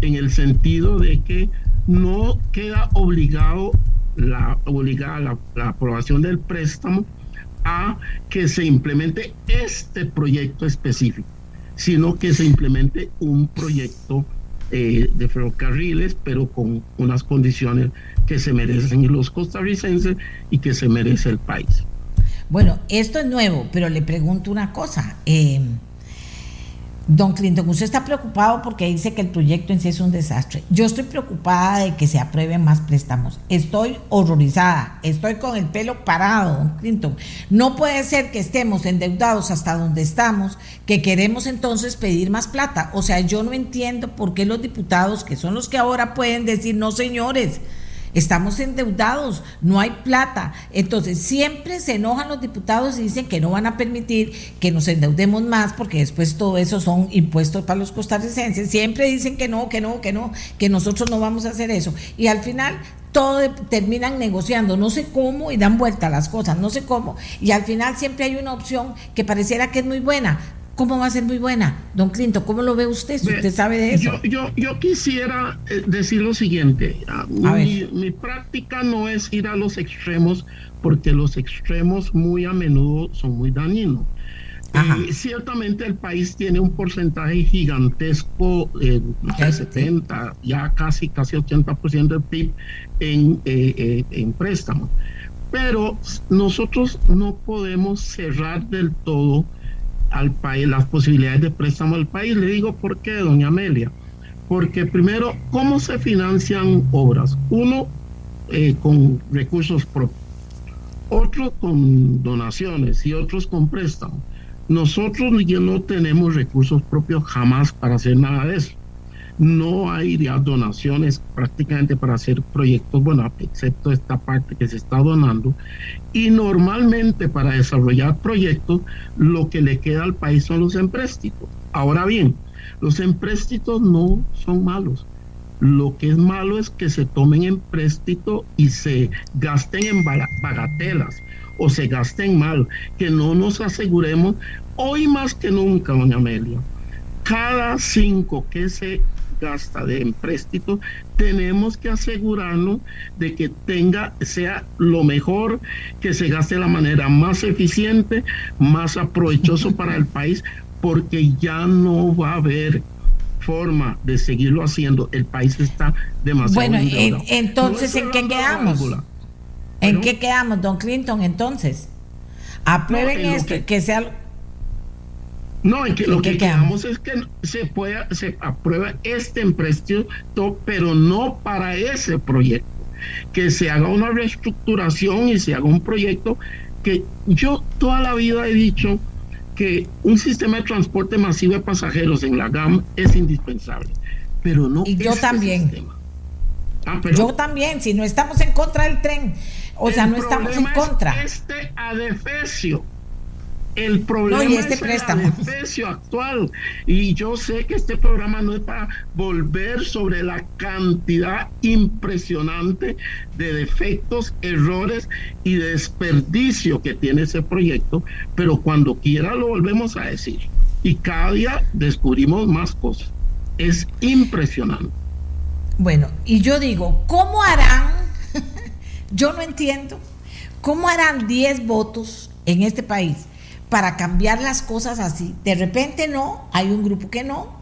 Speaker 6: en el sentido de que no queda obligado la, obligada la, aprobación del préstamo a que se implemente este proyecto específico, sino que se implemente un proyecto eh, de ferrocarriles, pero con unas condiciones que se merecen los costarricenses y que se merece el país.
Speaker 2: Bueno, esto es nuevo, pero le pregunto una cosa. Eh, don Clinton, usted está preocupado porque dice que el proyecto en sí es un desastre. Yo estoy preocupada de que se aprueben más préstamos. Estoy horrorizada. Estoy con el pelo parado, don Clinton. No puede ser que estemos endeudados hasta donde estamos, que queremos entonces pedir más plata. O sea, yo no entiendo por qué los diputados, que son los que ahora pueden decir, no señores, Estamos endeudados, no hay plata. Entonces, siempre se enojan los diputados y dicen que no van a permitir que nos endeudemos más porque después todo eso son impuestos para los costarricenses. Siempre dicen que no, que no, que no, que nosotros no vamos a hacer eso. Y al final todo terminan negociando, no sé cómo, y dan vuelta a las cosas, no sé cómo. Y al final siempre hay una opción que pareciera que es muy buena, ¿cómo va a ser muy buena? Don Clinton, ¿cómo lo ve usted? Si usted sabe de eso.
Speaker 6: Yo, yo, quisiera eh, decir lo siguiente. Ah, mi, mi, práctica no es ir a los extremos porque los extremos muy a menudo son muy dañinos. Y ciertamente el país tiene un porcentaje gigantesco, eh, 70, ya casi casi 80% del PIB en, eh, eh, en préstamos. Pero nosotros no podemos cerrar del todo al país las posibilidades de préstamo al país. Le digo por qué, doña Amelia. Porque primero, ¿cómo se financian obras? Uno, eh, con recursos propios, otro con donaciones y otros con préstamos. Nosotros ya no tenemos recursos propios jamás para hacer nada de eso. No hay donaciones prácticamente para hacer proyectos, bueno, excepto esta parte que se está donando. Y normalmente para desarrollar proyectos, lo que le queda al país son los empréstitos. Ahora bien, los empréstitos no son malos. Lo que es malo es que se tomen empréstito y se gasten en bagatelas o se gasten mal, que no nos aseguremos hoy más que nunca, doña Amelia, cada cinco que se gasta de empréstito, tenemos que asegurarnos de que tenga, sea lo mejor, que se gaste de la manera más eficiente, más aprovechoso para el país, porque ya no va a haber forma de seguirlo haciendo. El país está demasiado.
Speaker 2: Bueno, entonces, ¿en qué quedamos? ¿En qué quedamos, don Clinton, entonces? Aprueben esto, que, sea...
Speaker 6: No, en que lo que quedamos es que se pueda, se aprueba este empréstito, pero no para ese proyecto. Que se haga una reestructuración y se haga un proyecto que yo toda la vida he dicho que un sistema de transporte masivo de pasajeros en la GAM es indispensable, pero no.
Speaker 2: Y yo este también. Ah, yo también, si no estamos en contra del tren, o sea, no estamos en contra.
Speaker 6: este adefesio. El problema este es préstamo. el adefesio actual. Y yo sé que este programa no es para volver sobre la cantidad impresionante de defectos, errores y desperdicio que tiene ese proyecto, pero cuando quiera lo volvemos a decir. Y cada día descubrimos más cosas. Es impresionante.
Speaker 2: Bueno, y yo digo, ¿cómo harán yo no entiendo cómo harán 10 votos en este país para cambiar las cosas así. De repente no, hay un grupo que no,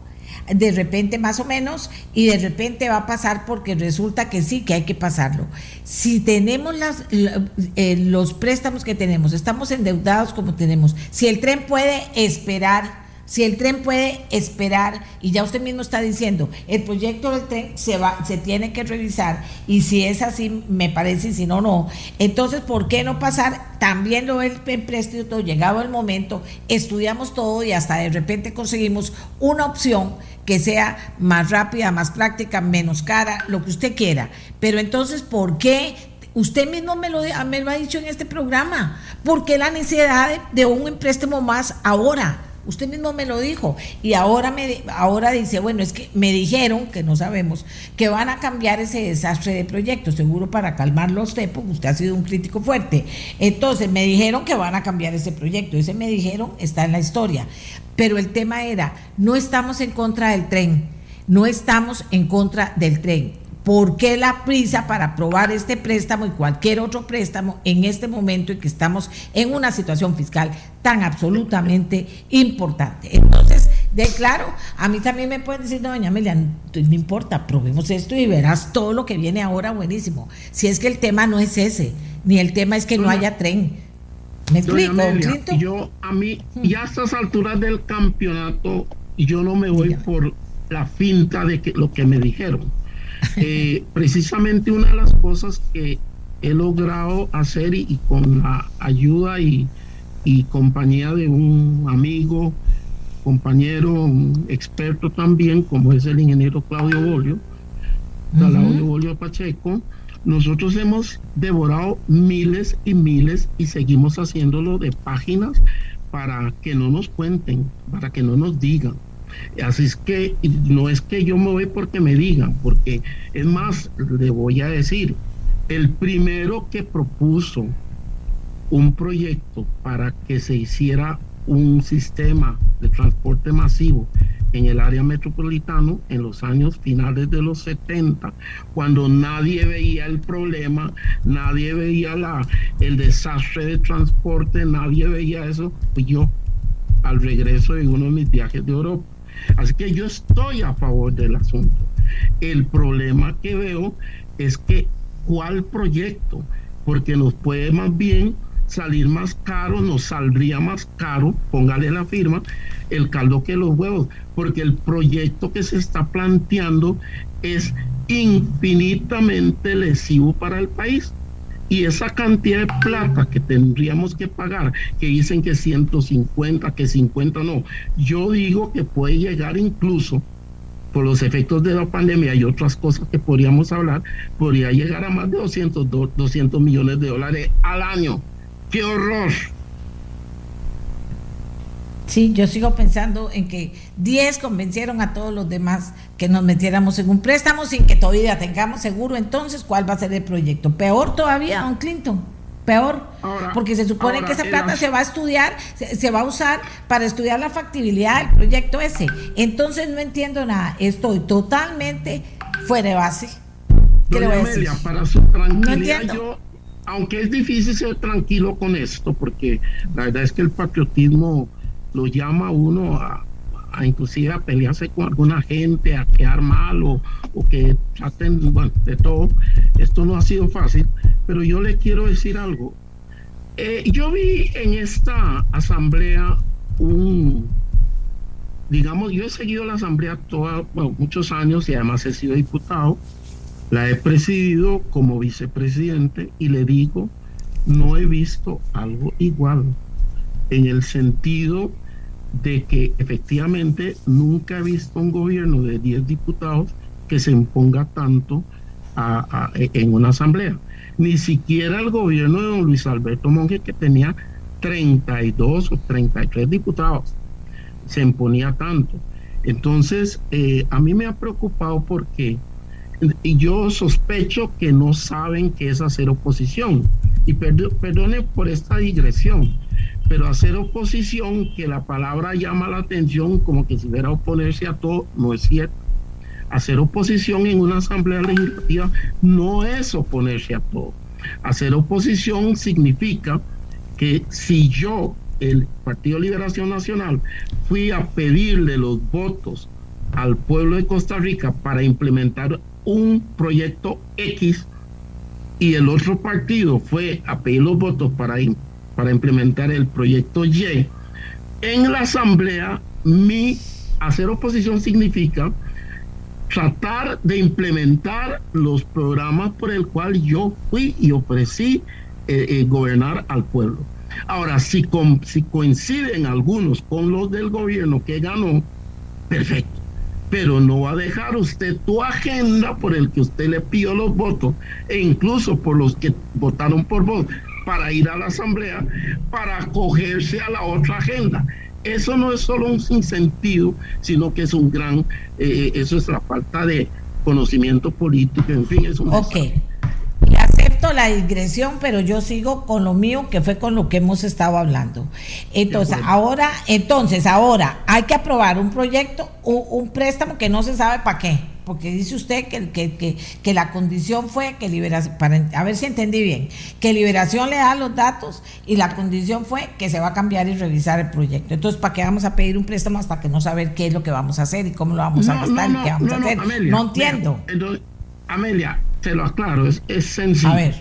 Speaker 2: de repente más o menos, y de repente va a pasar porque resulta que sí, que hay que pasarlo. Si tenemos las, eh, los préstamos que tenemos, estamos endeudados como tenemos, si el tren puede esperar si el tren puede esperar, y ya usted mismo está diciendo, el proyecto del tren se va, se tiene que revisar, y si es así, me parece, y si no, no. Entonces, ¿por qué no pasar también lo del empréstito? Llegado el momento, estudiamos todo y hasta de repente conseguimos una opción que sea más rápida, más práctica, menos cara, lo que usted quiera. Pero entonces, ¿por qué Usted mismo me lo, me lo, ha dicho en este programa. ¿Por qué la necesidad de, de, un empréstamo más ahora? Usted mismo me lo dijo. Y ahora, me, ahora dice, bueno, es que me dijeron, que no sabemos, que van a cambiar ese desastre de proyectos, seguro para calmarlo usted, porque usted ha sido un crítico fuerte. Entonces, me dijeron que van a cambiar ese proyecto. Ese me dijeron está en la historia. Pero el tema era, no estamos en contra del tren, no estamos en contra del tren ¿Por qué la prisa para aprobar este préstamo y cualquier otro préstamo en este momento en que estamos en una situación fiscal tan absolutamente importante? Entonces, de claro, a mí también me pueden decir, doña Amelia, no, importa, probemos esto y verás todo lo que viene ahora buenísimo. Si es que el tema no es ese, ni el tema es que no haya tren.
Speaker 6: ¿Me explico, Yo, a mí, y a estas alturas del campeonato, yo no me voy por la finta de que lo que me dijeron eh, precisamente una de las cosas que he logrado hacer y, con la ayuda y, compañía de un amigo, compañero, un experto también, como es el ingeniero Claudio Bolio, Claudio Bolio Pacheco, nosotros hemos devorado miles y miles y seguimos haciéndolo de páginas para que no nos cuenten, para que no nos digan. Así es que no es que yo me voy porque me digan, porque es más, le voy a decir, el primero que propuso un proyecto para que se hiciera un sistema de transporte masivo en el área metropolitana en los años finales de los 70, cuando nadie veía el problema, nadie veía la, el desastre de transporte, nadie veía eso, pues yo al regreso de uno de mis viajes de Europa. Así que yo estoy a favor del asunto. El problema que veo es que cuál proyecto, porque nos puede más bien salir más caro, nos saldría más caro, póngale la firma, el caldo que los huevos, porque el proyecto que se está planteando es infinitamente lesivo para el país. Y esa cantidad de plata que tendríamos que pagar, que dicen que 150, que 50 no, yo digo que puede llegar incluso por los efectos de la pandemia y otras cosas que podríamos hablar, podría llegar a más de 200, 200 millones de dólares al año. ¡Qué horror!
Speaker 2: Sí, yo sigo pensando en que 10 convencieron a todos los demás que nos metiéramos en un préstamo sin que todavía tengamos seguro entonces cuál va a ser el proyecto. Peor todavía, don Clinton, peor, porque se supone que esa plata se va a estudiar, se, va a usar para estudiar la factibilidad del proyecto ese. Entonces no entiendo nada, estoy totalmente fuera de base.
Speaker 6: ¿Qué le voy a decir? para su tranquilidad, yo, aunque es difícil ser tranquilo con esto, porque la verdad es que el patriotismo lo llama uno a, inclusive a pelearse con alguna gente, a quedar mal o, que traten bueno, de todo. Esto no ha sido fácil, pero yo le quiero decir algo. Eh, yo vi en esta asamblea un, digamos, yo he seguido la asamblea toda, bueno, muchos años y además he sido diputado. La he presidido como vicepresidente y le digo, no he visto algo igual en el sentido de que efectivamente nunca he visto un gobierno de 10 diputados que se imponga tanto en una asamblea. Ni siquiera el gobierno de don Luis Alberto Monge, que tenía 32 o 33 diputados, se imponía tanto. Entonces, eh, a mí me ha preocupado porque yo sospecho que no saben qué es hacer oposición. Y perdone por esta digresión, pero hacer oposición, que la palabra llama la atención como que si hubiera oponerse a todo, no es cierto. Hacer oposición en una asamblea legislativa no es oponerse a todo. Hacer oposición significa que si yo, el Partido Liberación Nacional, fui a pedirle los votos al pueblo de Costa Rica para implementar un proyecto X y el otro partido fue a pedir los votos para implementar para implementar el proyecto Y. En la asamblea, mi hacer oposición significa tratar de implementar los programas por el cual yo fui y ofrecí eh, eh, gobernar al pueblo. Ahora, si, si coinciden algunos con los del gobierno que ganó, perfecto. Pero no va a dejar usted tu agenda por el que usted le pidió los votos e incluso por los que votaron por vos para ir a la asamblea, para acogerse a la otra agenda. Eso no es solo un sinsentido, sino que es un gran, eh, eso es la falta de conocimiento político, en fin, es un...
Speaker 2: Ok, y acepto la digresión, pero yo sigo con lo mío, que fue con lo que hemos estado hablando. Entonces, ahora, entonces, ahora hay que aprobar un proyecto, un préstamo que no se sabe para qué porque dice usted que, que, que, la condición fue que liberación, para, a ver si entendí bien, que liberación le da los datos y la condición fue que se va a cambiar y revisar el proyecto. Entonces, ¿para qué vamos a pedir un préstamo hasta que no saber qué es lo que vamos a hacer y cómo lo vamos a gastar y qué vamos a hacer? no entiendo.
Speaker 6: Amelia, te lo aclaro, es, es sencillo. A ver.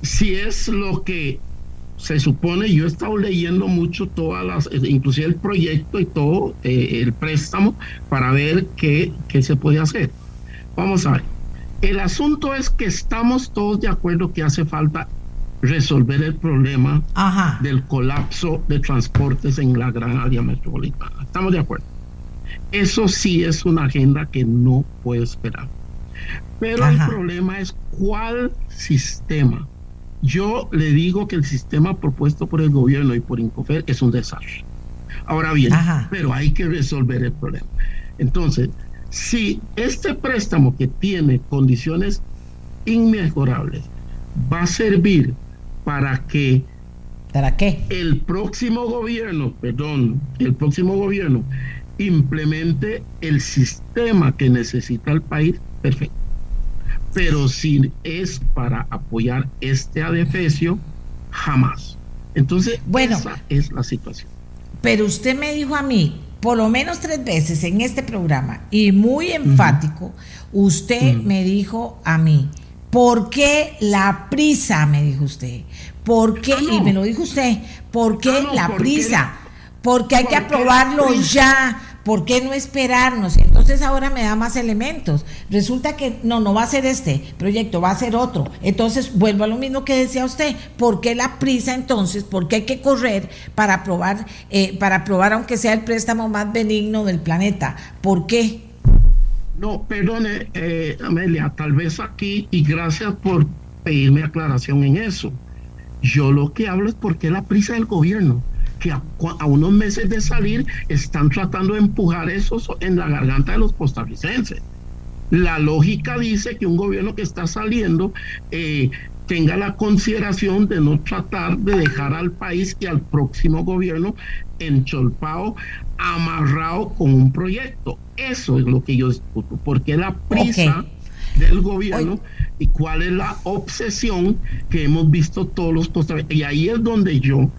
Speaker 6: Si es lo que se supone, yo he estado leyendo mucho todas las, eh, inclusive el proyecto y todo, eh, el préstamo, para ver qué, qué se puede hacer. Vamos a ver. El asunto es que estamos todos de acuerdo que hace falta resolver el problema del colapso de transportes en la gran área metropolitana. Estamos de acuerdo. Eso sí es una agenda que no puede esperar. Pero el problema es cuál sistema yo le digo que el sistema propuesto por el gobierno y por Incofer es un desastre. Ahora bien, pero hay que resolver el problema. Entonces, si este préstamo que tiene condiciones inmejorables va a servir para que
Speaker 2: ¿Para qué?
Speaker 6: El próximo gobierno, perdón, el próximo gobierno implemente el sistema que necesita el país, perfecto. Pero si es para apoyar este adefesio, jamás. Entonces,
Speaker 2: bueno,
Speaker 6: esa es la situación.
Speaker 2: Pero usted me dijo a mí, por lo menos tres veces en este programa, y muy enfático, usted me dijo a mí, ¿por qué la prisa? Me dijo usted. ¿Por qué? Y me lo dijo usted, ¿por qué la prisa? Porque hay que aprobarlo ya. ¿Por qué no esperarnos? Entonces ahora me da más elementos. Resulta que no, no va a ser este proyecto, va a ser otro. Entonces vuelvo a lo mismo que decía usted. ¿Por qué la prisa entonces? ¿Por qué hay que correr para aprobar, eh, para aprobar aunque sea el préstamo más benigno del planeta? ¿Por qué?
Speaker 6: No, perdone, eh, Amelia, tal vez aquí, y gracias por pedirme aclaración en eso. Yo lo que hablo es por qué la prisa del gobierno que a, unos meses de salir están tratando de empujar eso en la garganta de los costarricenses. La lógica dice que un gobierno que está saliendo eh, tenga la consideración de no tratar de dejar al país y al próximo gobierno encholpado, amarrado con un proyecto. Eso es lo que yo discuto, porque la prisa del gobierno y cuál es la obsesión que hemos visto todos los costarricenses. Y ahí es donde yo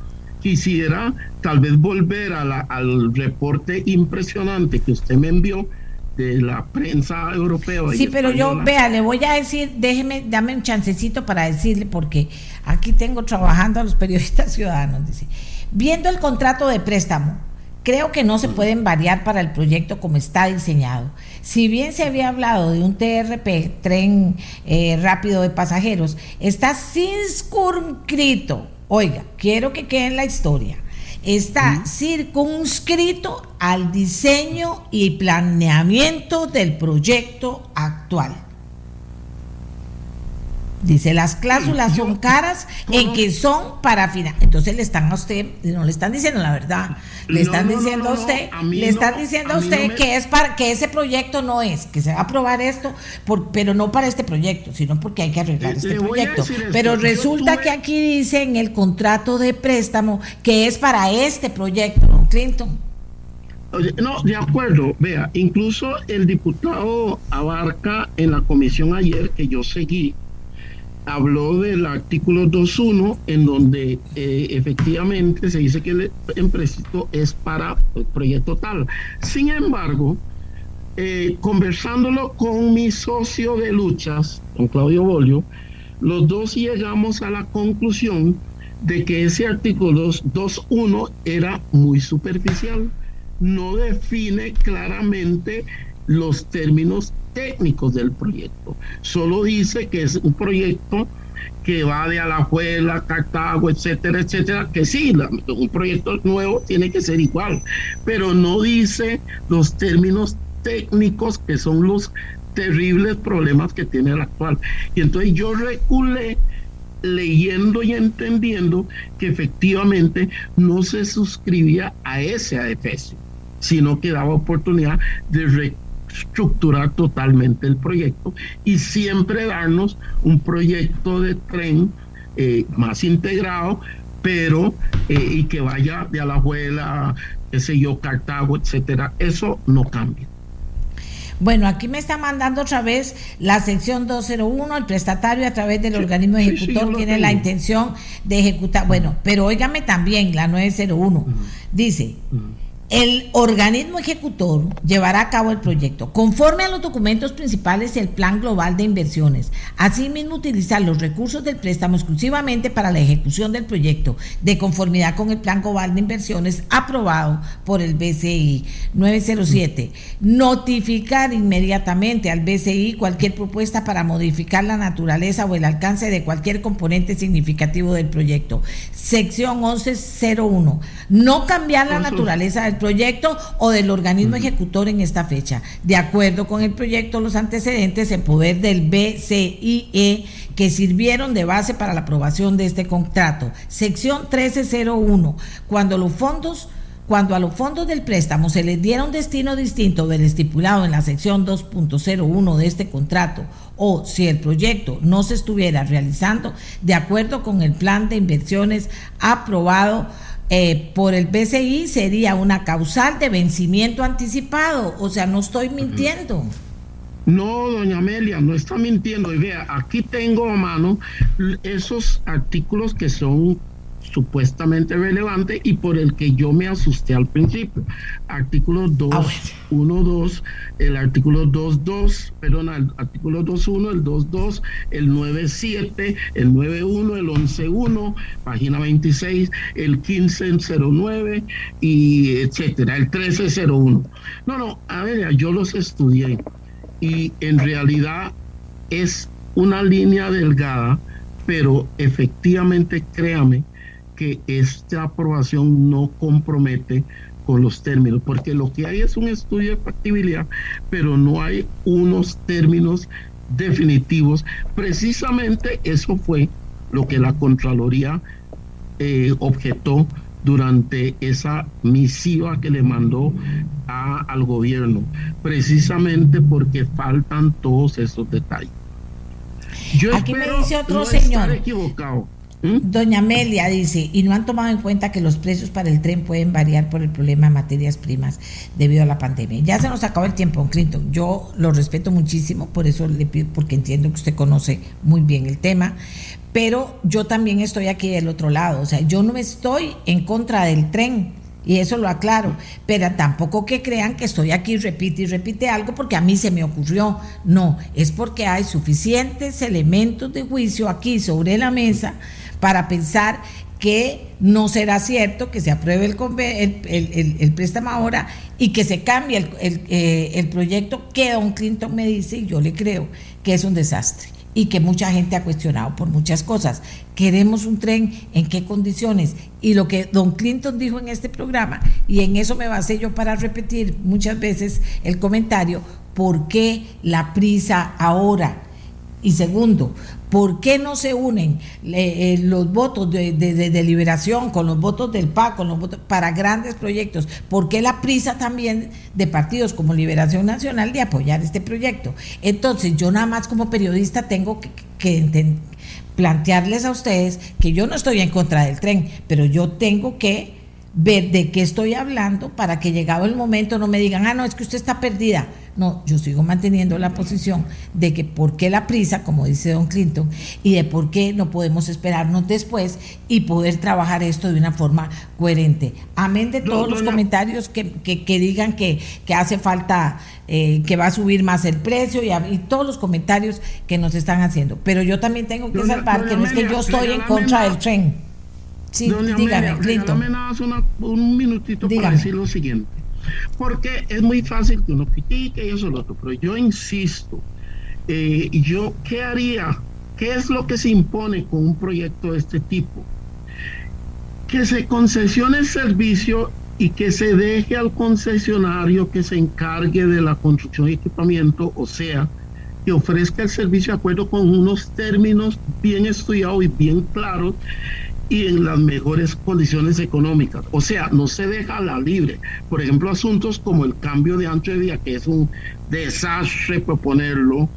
Speaker 6: quisiera tal vez volver a la, al reporte impresionante que usted me envió de la prensa europea.
Speaker 2: Sí, pero yo, vea, le voy a decir, déjeme, dame un chancecito para decirle, porque aquí tengo trabajando a los periodistas ciudadanos, dice, viendo el contrato de préstamo, creo que no se pueden variar para el proyecto como está diseñado. Si bien se había hablado de un TRP, tren eh, rápido de pasajeros, está circunscrito Oiga, quiero que quede en la historia. Está circunscrito al diseño y planeamiento del proyecto actual. Dice, las cláusulas son caras en que son para final. Entonces le están a usted, no le están diciendo la verdad, le están diciendo a usted, le están diciendo a usted que es para que ese proyecto no es, que se va a aprobar esto, por, pero no para este proyecto, sino porque hay que arreglar este proyecto. Pero resulta que aquí dice en el contrato de préstamo que es para este proyecto, don Clinton.
Speaker 6: No, de acuerdo. Vea, incluso el diputado Abarca en la comisión ayer que yo seguí, habló del artículo 2.1 en donde eh, efectivamente se dice que el empréstito es para el proyecto tal. Sin embargo, eh, conversándolo con mi socio de luchas, con Claudio Bolio, los dos llegamos a la conclusión de que ese artículo 2.1 era muy superficial, no define claramente los términos técnicos del proyecto. Solo dice que es un proyecto que va de Alajuela, Cartago, etcétera, etcétera, que sí, un proyecto nuevo tiene que ser igual, pero no dice los términos técnicos que son los terribles problemas que tiene el actual. Y entonces yo reculé leyendo y entendiendo que efectivamente no se suscribía a ese adefesio, sino que daba oportunidad de estructurar totalmente el proyecto y siempre darnos un proyecto de tren eh, más integrado, pero eh, y que vaya de Alajuela, qué sé yo, Cartago, etcétera. Eso no cambia.
Speaker 2: Bueno, aquí me está mandando otra vez la sección 201, el prestatario a través del organismo ejecutor tiene la intención de ejecutar, bueno, pero óigame también la 901, dice, el organismo ejecutor llevará a cabo el proyecto conforme a los documentos principales y el Plan Global de Inversiones. Asimismo, utilizar los recursos del préstamo exclusivamente para la ejecución del proyecto, de conformidad con el Plan Global de Inversiones aprobado por el BCI 907. Notificar inmediatamente al BCI cualquier propuesta para modificar la naturaleza o el alcance de cualquier componente significativo del proyecto. Sección 1101. No cambiar la naturaleza del proyecto o del organismo ejecutor en esta fecha. De acuerdo con el proyecto, los antecedentes en poder del BCIE que sirvieron de base para la aprobación de este contrato. Sección 1301. Cuando los fondos cuando a los fondos del préstamo se les diera un destino distinto del estipulado en la sección 2.01 de este contrato o si el proyecto no se estuviera realizando de acuerdo con el plan de inversiones aprobado eh, por el BCI sería una causal de vencimiento anticipado. O sea, no estoy mintiendo.
Speaker 6: No, doña Amelia, no está mintiendo. Y vea, aquí tengo a mano esos artículos que son supuestamente relevante y por el que yo me asusté al principio. Artículo 2, 1, 2, el artículo 2, 2, perdón, el artículo 2, 1, el 2, 2, el 9, 7, el 9, 1, el 11, 1, página 26, el 15, 09 y etcétera, el 13, 01. No, no, a ver, yo los estudié y en realidad es una línea delgada, pero efectivamente créame, que esta aprobación no compromete con los términos, porque lo que hay es un estudio de factibilidad, pero no hay unos términos definitivos. Precisamente eso fue lo que la Contraloría eh, objetó durante esa misiva que le mandó al gobierno, precisamente porque faltan todos esos detalles.
Speaker 2: Yo Aquí me dice otro señor. equivocado ¿Mm? Doña Amelia dice, y no han tomado en cuenta que los precios para el tren pueden variar por el problema de materias primas debido a la pandemia. Ya se nos acabó el tiempo, don Clinton. Yo lo respeto muchísimo, por eso le pido, porque entiendo que usted conoce muy bien el tema, pero yo también estoy aquí del otro lado. O sea, yo no estoy en contra del tren. Y eso lo aclaro, pero tampoco que crean que estoy aquí, repite y repite algo porque a mí se me ocurrió. No, es porque hay suficientes elementos de juicio aquí sobre la mesa para pensar que no será cierto que se apruebe el, préstamo ahora y que se cambie el, eh, el, proyecto que don Clinton me dice, y yo le creo, que es un desastre y que mucha gente ha cuestionado por muchas cosas. Queremos un tren, ¿en qué condiciones? Y lo que don Clinton dijo en este programa, y en eso me basé yo para repetir muchas veces el comentario, ¿por qué la prisa ahora? Y segundo, ¿Por qué no se unen eh, los votos de, deliberación con los votos del PAC, con los votos para grandes proyectos? ¿Por qué la prisa también de partidos como Liberación Nacional de apoyar este proyecto? Entonces, yo nada más como periodista tengo que plantearles a ustedes que yo no estoy en contra del tren, pero yo tengo que ver de qué estoy hablando para que llegado el momento no me digan, ah, no, es que usted está perdida. No, yo sigo manteniendo la posición de que por qué la prisa, como dice don Clinton, y de por qué no podemos esperarnos después y poder trabajar esto de una forma coherente. Amén de todos los comentarios que, que, digan que, que, hace falta, eh, que va a subir más el precio y, y, todos los comentarios que nos están haciendo. Pero yo también tengo que salvar que no es que yo estoy en contra del tren.
Speaker 6: Sí, dígame, Clinton. un minutito para decir lo siguiente. Porque es muy fácil que uno critique y eso lo otro, pero yo insisto, eh, yo, ¿qué haría? ¿Qué es lo que se impone con un proyecto de este tipo? Que se concesione el servicio y que se deje al concesionario que se encargue de la construcción y equipamiento, o sea, que ofrezca el servicio de acuerdo con unos términos bien estudiados y bien claros y en las mejores condiciones económicas. O sea, no se deja la libre. Por ejemplo, asuntos como el cambio de ancho de día, que es un desastre proponerlo,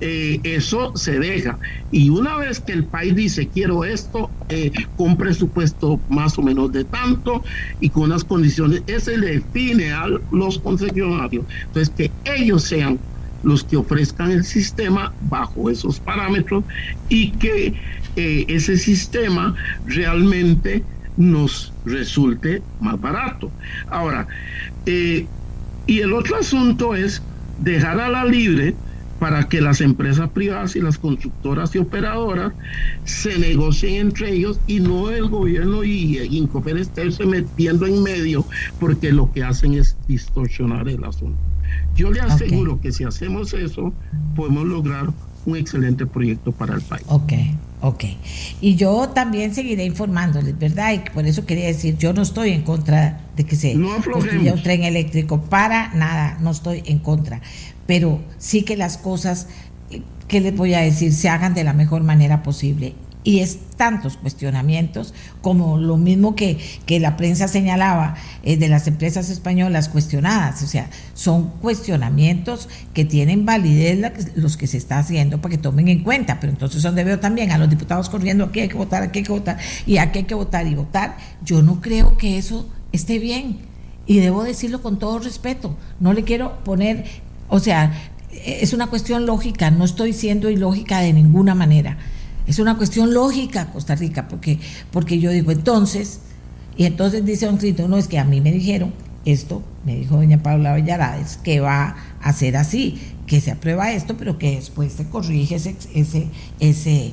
Speaker 6: eh, eso se deja. Y una vez que el país dice, quiero esto, eh, con presupuesto más o menos de tanto y con unas condiciones, ese le define a los concesionarios. Entonces, que ellos sean los que ofrezcan el sistema bajo esos parámetros y que eh, ese sistema realmente nos resulte más barato. Ahora, eh, y el otro asunto es dejar a la libre para que las empresas privadas y las constructoras y operadoras se negocien entre ellos y no el gobierno y Incofer estarse metiendo en medio porque lo que hacen es distorsionar el asunto. Yo le aseguro que si hacemos eso podemos lograr un excelente proyecto para el país.
Speaker 2: Ok. Ok. Y yo también seguiré informándoles, ¿verdad? Y por eso quería decir, yo no estoy en contra de que se construya un tren eléctrico. Para nada, no estoy en contra. Pero sí que las cosas, ¿qué les voy a decir? Se hagan de la mejor manera posible. Y es tantos cuestionamientos como lo mismo que, que la prensa señalaba eh, de las empresas españolas cuestionadas. O sea, son cuestionamientos que tienen validez los que se está haciendo para que tomen en cuenta. Pero entonces donde veo también a los diputados corriendo aquí hay que votar, aquí hay que votar y aquí hay que votar y votar. Yo no creo que eso esté bien. Y debo decirlo con todo respeto. No le quiero poner, o sea, es una cuestión lógica, no estoy siendo ilógica de ninguna manera es una cuestión lógica Costa Rica, porque, porque yo digo, entonces, y entonces dice don Clinton, no, es que a mí me dijeron esto, me dijo doña Paula Villarades, que va a ser así, que se aprueba esto, pero que después se corrige ese, ese, ese,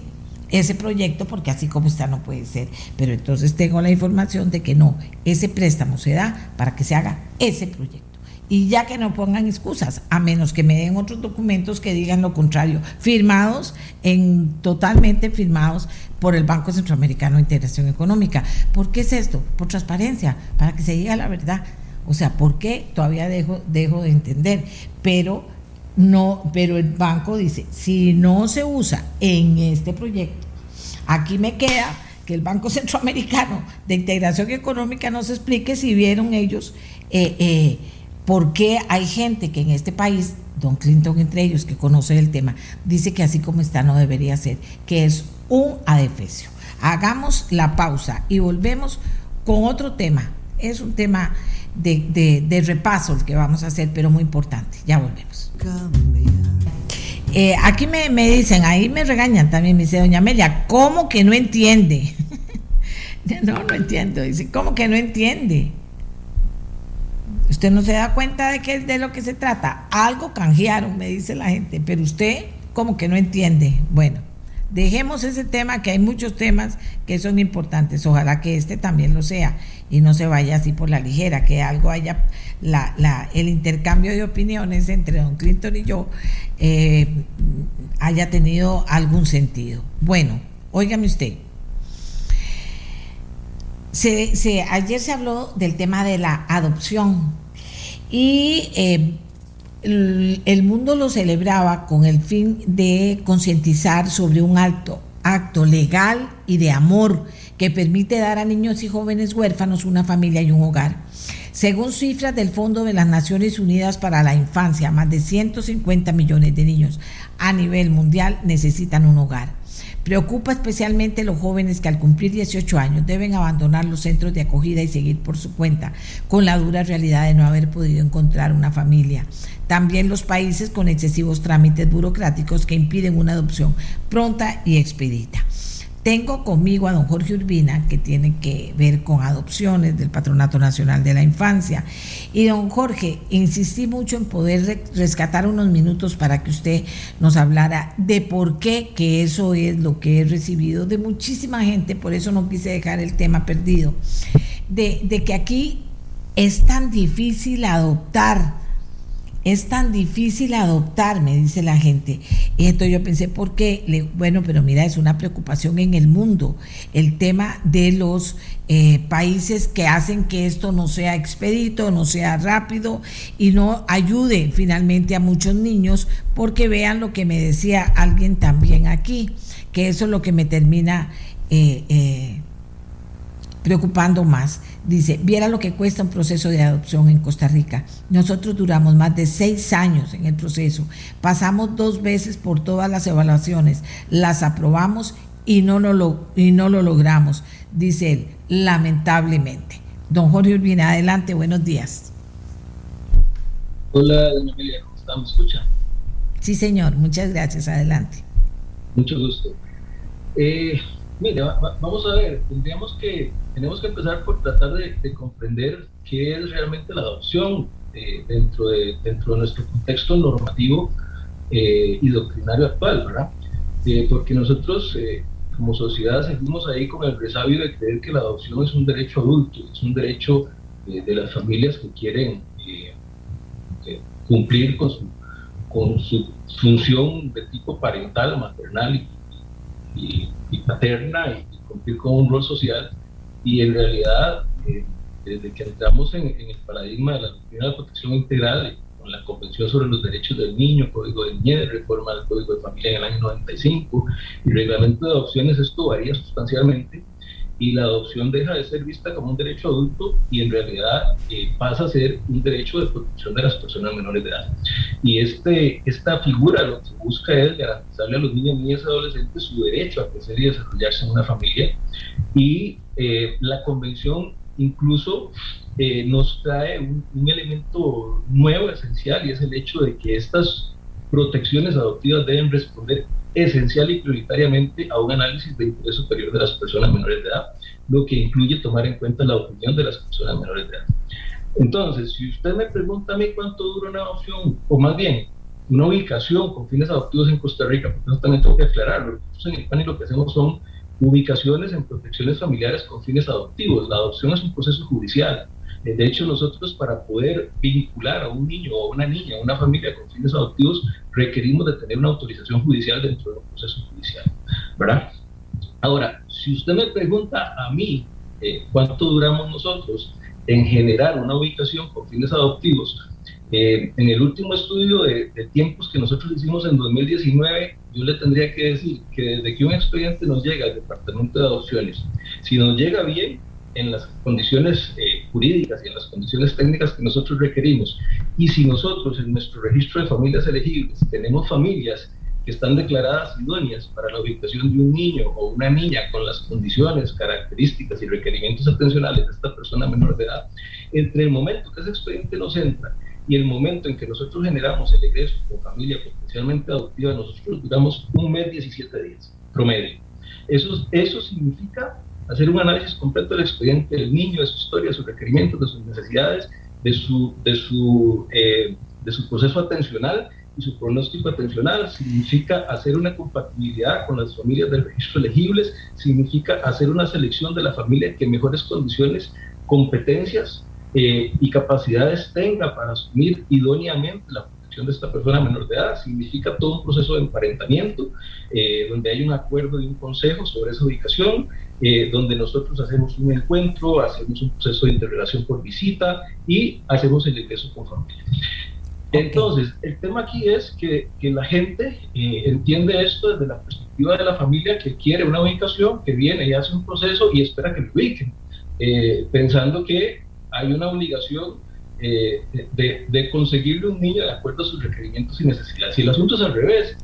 Speaker 2: ese proyecto, porque así como está no puede ser. Pero entonces tengo la información de que no, ese préstamo se da para que se haga ese proyecto y ya que no pongan excusas, a menos que me den otros documentos que digan lo contrario, firmados en totalmente firmados por el Banco Centroamericano de Integración Económica. ¿Por qué es esto? Por transparencia, para que se diga la verdad. O sea, ¿por qué? Todavía dejo, de entender, pero no, pero el banco dice, si no se usa en este proyecto, aquí me queda que el Banco Centroamericano de Integración Económica nos explique si vieron ellos eh, eh, ¿Por qué hay gente que en este país, Don Clinton entre ellos, que conoce el tema, dice que así como está no debería ser, que es un adefesio? Hagamos la pausa y volvemos con otro tema. Es un tema de, repaso el que vamos a hacer, pero muy importante. Ya volvemos. Eh, aquí me, me, dicen, ahí me regañan también, me dice doña Amelia, ¿cómo que no entiende? no, no entiendo. Dice, ¿cómo que no entiende? Usted no se da cuenta de qué de lo que se trata. Algo canjearon, me dice la gente, pero usted como que no entiende. Bueno, dejemos ese tema, que hay muchos temas que son importantes. Ojalá que este también lo sea y no se vaya así por la ligera, que algo haya, la, el intercambio de opiniones entre don Clinton y yo eh, haya tenido algún sentido. Bueno, óigame usted. Se, ayer se habló del tema de la adopción y eh, el, mundo lo celebraba con el fin de concientizar sobre un alto acto legal y de amor que permite dar a niños y jóvenes huérfanos una familia y un hogar. Según cifras del Fondo de las Naciones Unidas para la Infancia, más de 150 millones de niños a nivel mundial necesitan un hogar. Preocupa especialmente los jóvenes que al cumplir 18 años deben abandonar los centros de acogida y seguir por su cuenta, con la dura realidad de no haber podido encontrar una familia. También los países con excesivos trámites burocráticos que impiden una adopción pronta y expedita. Tengo conmigo a don Jorge Urbina, que tiene que ver con adopciones del Patronato Nacional de la Infancia. Y don Jorge, insistí mucho en poder rescatar unos minutos para que usted nos hablara de por qué, que eso es lo que he recibido de muchísima gente, por eso no quise dejar el tema perdido, de, de que aquí es tan difícil adoptar es tan difícil adoptar, me dice la gente. Entonces yo pensé, ¿por qué? bueno, pero mira, es una preocupación en el mundo, el tema de los eh, países que hacen que esto no sea expedito, no sea rápido y no ayude finalmente a muchos niños, porque vean lo que me decía alguien también aquí, que eso es lo que me termina eh, eh, preocupando más Dice, viera lo que cuesta un proceso de adopción en Costa Rica. Nosotros duramos más de seis años en el proceso. Pasamos dos veces por todas las evaluaciones. Las aprobamos y no lo, y no lo logramos, dice él, lamentablemente. Don Jorge Urbina, adelante, buenos días.
Speaker 4: Hola, doña Emilia, ¿cómo está? ¿Me escucha?
Speaker 2: Sí, señor, muchas gracias, adelante.
Speaker 4: Mucho gusto. Eh, mire, vamos a ver, tendríamos que tenemos que empezar por tratar de, comprender qué es realmente la adopción eh, dentro, de, dentro de nuestro contexto normativo eh, y doctrinario actual, ¿verdad? Eh, porque nosotros como sociedad seguimos ahí con el resabio de creer que la adopción es un derecho adulto, es un derecho de las familias que quieren cumplir con su, función de tipo parental, maternal y paterna y cumplir con un rol social. Y en realidad, eh, desde que entramos en, el paradigma de la doctrina de protección integral, con la Convención sobre los Derechos del Niño, Código de Niñez, reforma del Código de Familia en el año 95 y reglamento de adopciones, esto varía sustancialmente y la adopción deja de ser vista como un derecho adulto y en realidad eh, pasa a ser un derecho de protección de las personas menores de edad. Y este, esta figura lo que busca es garantizarle a los niños, niñas y adolescentes su derecho a crecer y desarrollarse en una familia. Y eh, la convención incluso eh, nos trae un, un elemento nuevo, esencial, y es el hecho de que estas protecciones adoptivas deben responder esencial y prioritariamente a un análisis de interés superior de las personas menores de edad, lo que incluye tomar en cuenta la opinión de las personas menores de edad. Entonces, si usted me pregunta a mí cuánto dura una adopción, o más bien, una ubicación con fines adoptivos en Costa Rica, porque eso también tengo que aclararlo, en el PANI lo que hacemos son ubicaciones en protecciones familiares con fines adoptivos. La adopción es un proceso judicial. Eh, de hecho, nosotros para poder vincular a un niño o a una niña, a una familia con fines adoptivos, requerimos de tener una autorización judicial dentro de un proceso judicial, ¿verdad? Ahora, si usted me pregunta a mí eh, cuánto duramos nosotros en generar una ubicación con fines adoptivos, eh, en el último estudio de, tiempos que nosotros hicimos en 2019, yo le tendría que decir que desde que un expediente nos llega al Departamento de Adopciones, si nos llega bien, en las condiciones jurídicas y en las condiciones técnicas que nosotros requerimos. Y si nosotros en nuestro registro de familias elegibles tenemos familias que están declaradas idóneas para la ubicación de un niño o una niña con las condiciones, características y requerimientos atencionales de esta persona menor de edad, entre el momento que ese expediente nos entra y el momento en que nosotros generamos el egreso con familia potencialmente adoptiva, nosotros duramos un mes 17 días promedio. Eso, eso significa hacer un análisis completo del expediente del niño, de su historia, de sus requerimientos, de sus necesidades, de su, de su, eh, de su proceso atencional y su pronóstico atencional, significa hacer una compatibilidad con las familias del registro elegibles, significa hacer una selección de la familia que mejores condiciones, competencias eh, y capacidades tenga para asumir idóneamente la de esta persona menor de edad, significa todo un proceso de emparentamiento, eh, donde hay un acuerdo de un consejo sobre esa ubicación, eh, donde nosotros hacemos un encuentro, hacemos un proceso de interrelación por visita y hacemos el ingreso con familia. Entonces, el tema aquí es que, que la gente eh, entiende esto desde la perspectiva de la familia que quiere una ubicación, que viene y hace un proceso y espera que lo ubiquen, pensando que hay una obligación eh, de, de, conseguirle un niño de acuerdo a sus requerimientos y necesidades. Y el asunto es al revés.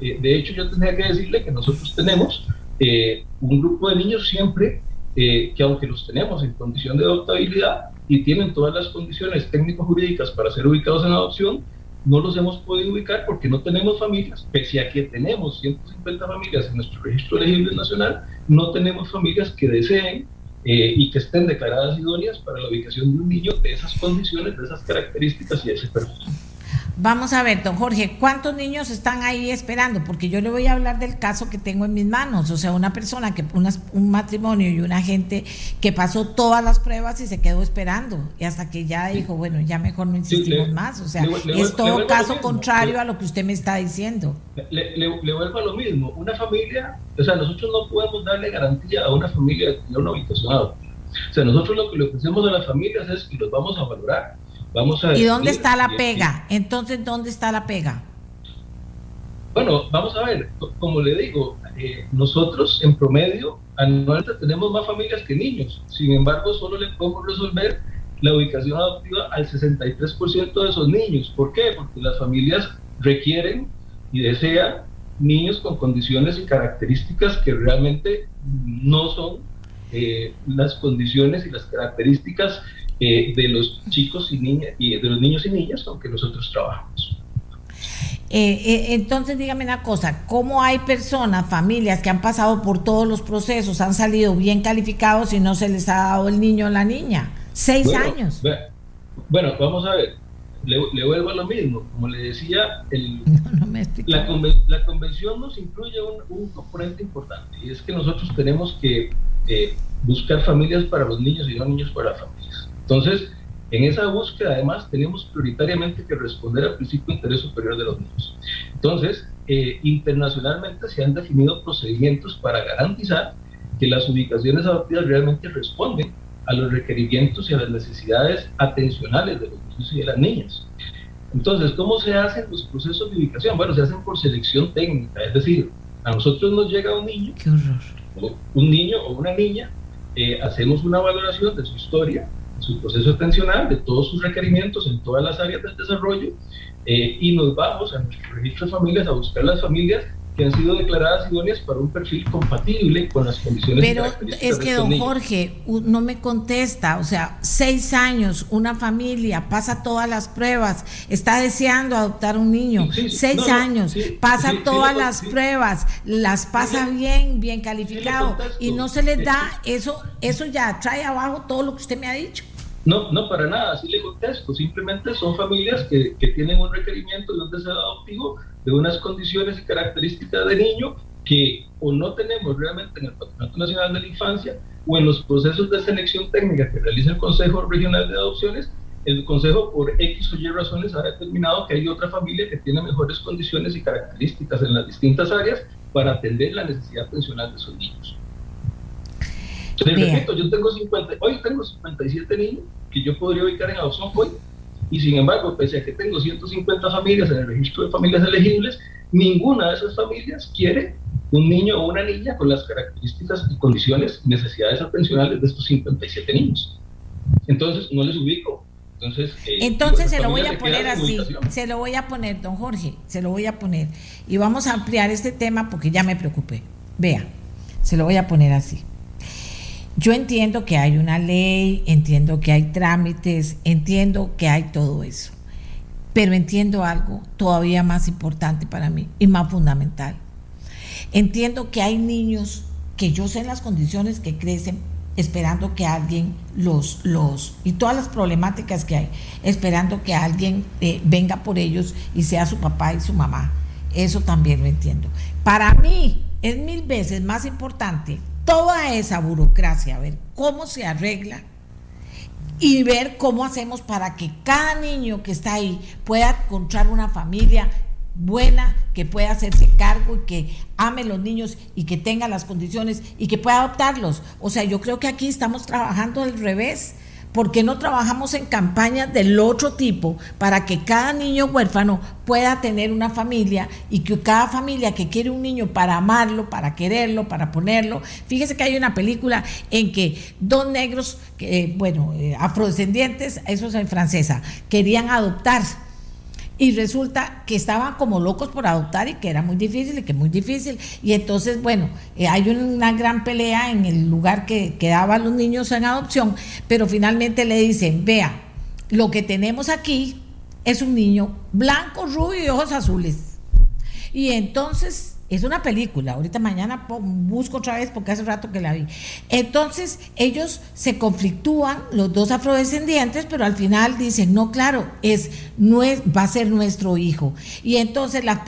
Speaker 4: Eh, de hecho, yo tendría que decirle que nosotros tenemos eh, un grupo de niños siempre que aunque los tenemos en condición de adoptabilidad y tienen todas las condiciones técnico-jurídicas para ser ubicados en adopción, no los hemos podido ubicar porque no tenemos familias, pese a que tenemos 150 familias en nuestro registro elegible nacional, no tenemos familias que deseen eh, y que estén declaradas idóneas para la ubicación de un niño de esas condiciones, de esas características y de ese perfil.
Speaker 2: Vamos a ver, don Jorge, ¿cuántos niños están ahí esperando? Porque yo le voy a hablar del caso que tengo en mis manos, o sea, una persona que, un matrimonio y una gente que pasó todas las pruebas y se quedó esperando, y hasta que ya dijo, bueno, ya mejor no insistimos más, o sea, es todo caso contrario a lo que usted me está diciendo.
Speaker 4: Le, le, vuelvo a lo mismo, una familia, o sea, nosotros no podemos darle garantía a una familia de tener una habitación. O sea, nosotros lo que le ofrecemos a las familias es que los vamos a valorar
Speaker 2: ¿Y dónde está la pega? Entonces, ¿dónde está la pega?
Speaker 4: Bueno, vamos a ver, como le digo, eh, nosotros en promedio anualmente tenemos más familias que niños, sin embargo solo le podemos resolver la ubicación adoptiva al 63% de esos niños. ¿Por qué? Porque las familias requieren y desean niños con condiciones y características que realmente no son eh, las condiciones y las características eh, de los chicos y niñas y de los niños y niñas con que nosotros trabajamos.
Speaker 2: Eh, eh, entonces, dígame una cosa, ¿cómo hay personas, familias que han pasado por todos los procesos, han salido bien calificados y no se les ha dado el niño o la niña? Seis años.
Speaker 4: Bueno, vamos a ver, le, vuelvo a lo mismo, como le decía, el, la, convención nos incluye un, componente importante y es que nosotros tenemos que buscar familias para los niños y no niños para las familias. Entonces, en esa búsqueda, además, tenemos prioritariamente que responder al principio de interés superior de los niños. Entonces, eh, internacionalmente se han definido procedimientos para garantizar que las ubicaciones adoptivas realmente responden a los requerimientos y a las necesidades atencionales de los niños y de las niñas. Entonces, ¿cómo se hacen los procesos de ubicación? Bueno, se hacen por selección técnica, es decir, a nosotros nos llega un niño, un niño o una niña, eh, hacemos una valoración de su historia, su proceso atencional, de todos sus requerimientos en todas las áreas del desarrollo, eh, y nos vamos a nuestro registro de familias a buscar las familias que han sido declaradas idóneas para un perfil compatible con las condiciones.
Speaker 2: Pero es que don Jorge no me contesta, o sea, seis años, una familia pasa todas las pruebas, está deseando adoptar un niño, seis años, pasa todas las pruebas, las pasa bien, bien calificado y no se les da eso, eso ya trae abajo todo lo que usted me ha dicho.
Speaker 4: No, no, para nada, así le contesto. Simplemente son familias que, que tienen un requerimiento de un deseo adoptivo, de unas condiciones y características de niño que o no tenemos realmente en el Patronato Nacional de la Infancia o en los procesos de selección técnica que realiza el Consejo Regional de Adopciones, el Consejo por X o Y razones ha determinado que hay otra familia que tiene mejores condiciones y características en las distintas áreas para atender la necesidad pensional de sus niños. Les repito, yo tengo 50, hoy tengo 57 niños que yo podría ubicar en adopción hoy, y sin embargo, pese a que tengo 150 familias en el registro de familias elegibles, ninguna de esas familias quiere un niño o una niña con las características y condiciones y necesidades atencionales de estos 57 niños. Entonces, no les ubico. Entonces,
Speaker 2: eh, Entonces se lo voy a poner así, se lo voy a poner, don Jorge, se lo voy a poner. Y vamos a ampliar este tema porque ya me preocupé. Vea, se lo voy a poner así. Yo entiendo que hay una ley, entiendo que hay trámites, entiendo que hay todo eso, pero entiendo algo todavía más importante para mí y más fundamental. Entiendo que hay niños que yo sé en las condiciones que crecen esperando que alguien los, los, y todas las problemáticas que hay, esperando que alguien eh, venga por ellos y sea su papá y su mamá. Eso también lo entiendo. Para mí es mil veces más importante toda esa burocracia, a ver cómo se arregla y ver cómo hacemos para que cada niño que está ahí pueda encontrar una familia buena, que pueda hacerse cargo y que ame los niños y que tenga las condiciones y que pueda adoptarlos. O sea, yo creo que aquí estamos trabajando al revés. ¿Por qué no trabajamos en campañas del otro tipo para que cada niño huérfano pueda tener una familia y que cada familia que quiere un niño para amarlo, para quererlo, para ponerlo? Fíjese que hay una película en que dos negros, bueno, eh, afrodescendientes, eso es en francesa, querían adoptar y resulta que estaban como locos por adoptar y que era muy difícil y que muy difícil. Y entonces, bueno, eh, hay una gran pelea en el lugar que, quedaban los niños en adopción, pero finalmente le dicen, vea, lo que tenemos aquí es un niño blanco, rubio y ojos azules. Y entonces es una película, ahorita mañana busco otra vez porque hace rato que la vi. Entonces ellos se conflictúan, los dos afrodescendientes, pero al final dicen, no, claro, es, no va a ser nuestro hijo. Y entonces la,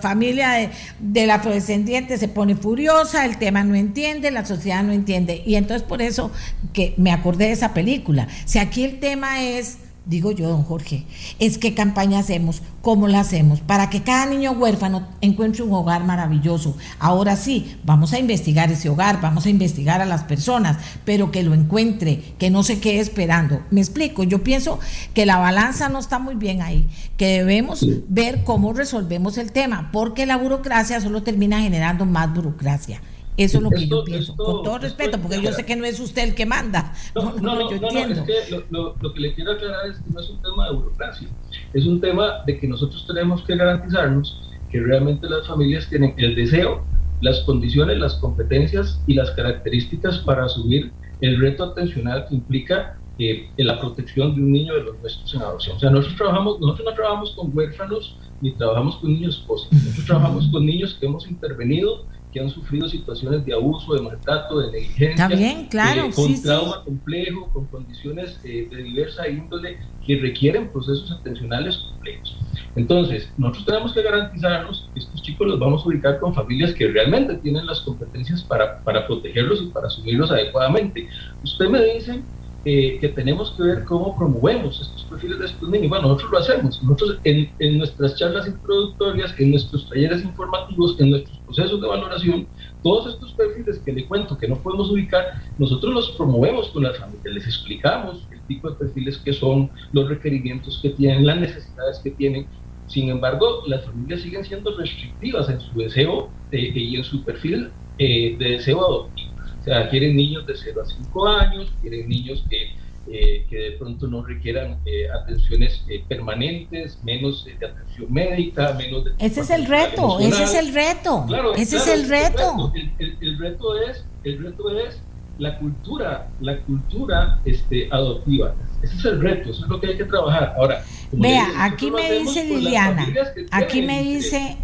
Speaker 2: familia de, del afrodescendiente se pone furiosa, el tema no entiende, la sociedad no entiende. Y entonces por eso que me acordé de esa película. Si aquí el tema es digo yo, don Jorge, es qué campaña hacemos, cómo la hacemos, para que cada niño huérfano encuentre un hogar maravilloso. Ahora sí, vamos a investigar ese hogar, vamos a investigar a las personas, pero que lo encuentre, que no se quede esperando. Me explico, yo pienso que la balanza no está muy bien ahí, que debemos ver cómo resolvemos el tema, porque la burocracia solo termina generando más burocracia. Eso es lo que yo pienso, con todo respeto, porque yo sé que no es usted el que manda.
Speaker 4: No, no, no, no, es que lo, lo, que le quiero aclarar es que no es un tema de burocracia, es un tema de que nosotros tenemos que garantizarnos que realmente las familias tienen el deseo, las condiciones, las competencias y las características para asumir el reto atencional que implica eh, la protección de un niño de los nuestros en adopción. O sea, nosotros, trabajamos, nosotros no trabajamos con huérfanos ni trabajamos con niños posibles, nosotros trabajamos con niños que hemos intervenido que han sufrido situaciones de abuso, de maltrato, de negligencia,
Speaker 2: También, claro,
Speaker 4: eh, con trauma complejo, con condiciones eh, de diversa índole que requieren procesos atencionales complejos. Entonces, nosotros tenemos que garantizarnos que estos chicos los vamos a ubicar con familias que realmente tienen las competencias para, para protegerlos y para asumirlos adecuadamente. Usted me dice eh, que tenemos que ver cómo promovemos estos perfiles de estos niños. Bueno, nosotros lo hacemos. Nosotros en, en, nuestras charlas introductorias, en nuestros talleres informativos, en nuestros procesos de valoración, todos estos perfiles que le cuento que no podemos ubicar, nosotros los promovemos con las familias, les explicamos el tipo de perfiles que son, los requerimientos que tienen, las necesidades que tienen. Sin embargo, las familias siguen siendo restrictivas en su deseo y en su perfil de deseo adoptivo. Sea, quieren niños de 0 a 5 años, quieren niños que eh, que de pronto no requieran eh, atenciones eh, permanentes, menos de atención médica, menos de...
Speaker 2: Ese es el reto, ese es el reto, claro, ese es el reto.
Speaker 4: El, reto es, el reto es la cultura, la cultura este, adoptiva. Ese es el reto, eso es lo que hay que trabajar. Ahora,
Speaker 2: vea, aquí me dice Liliana, aquí me dice,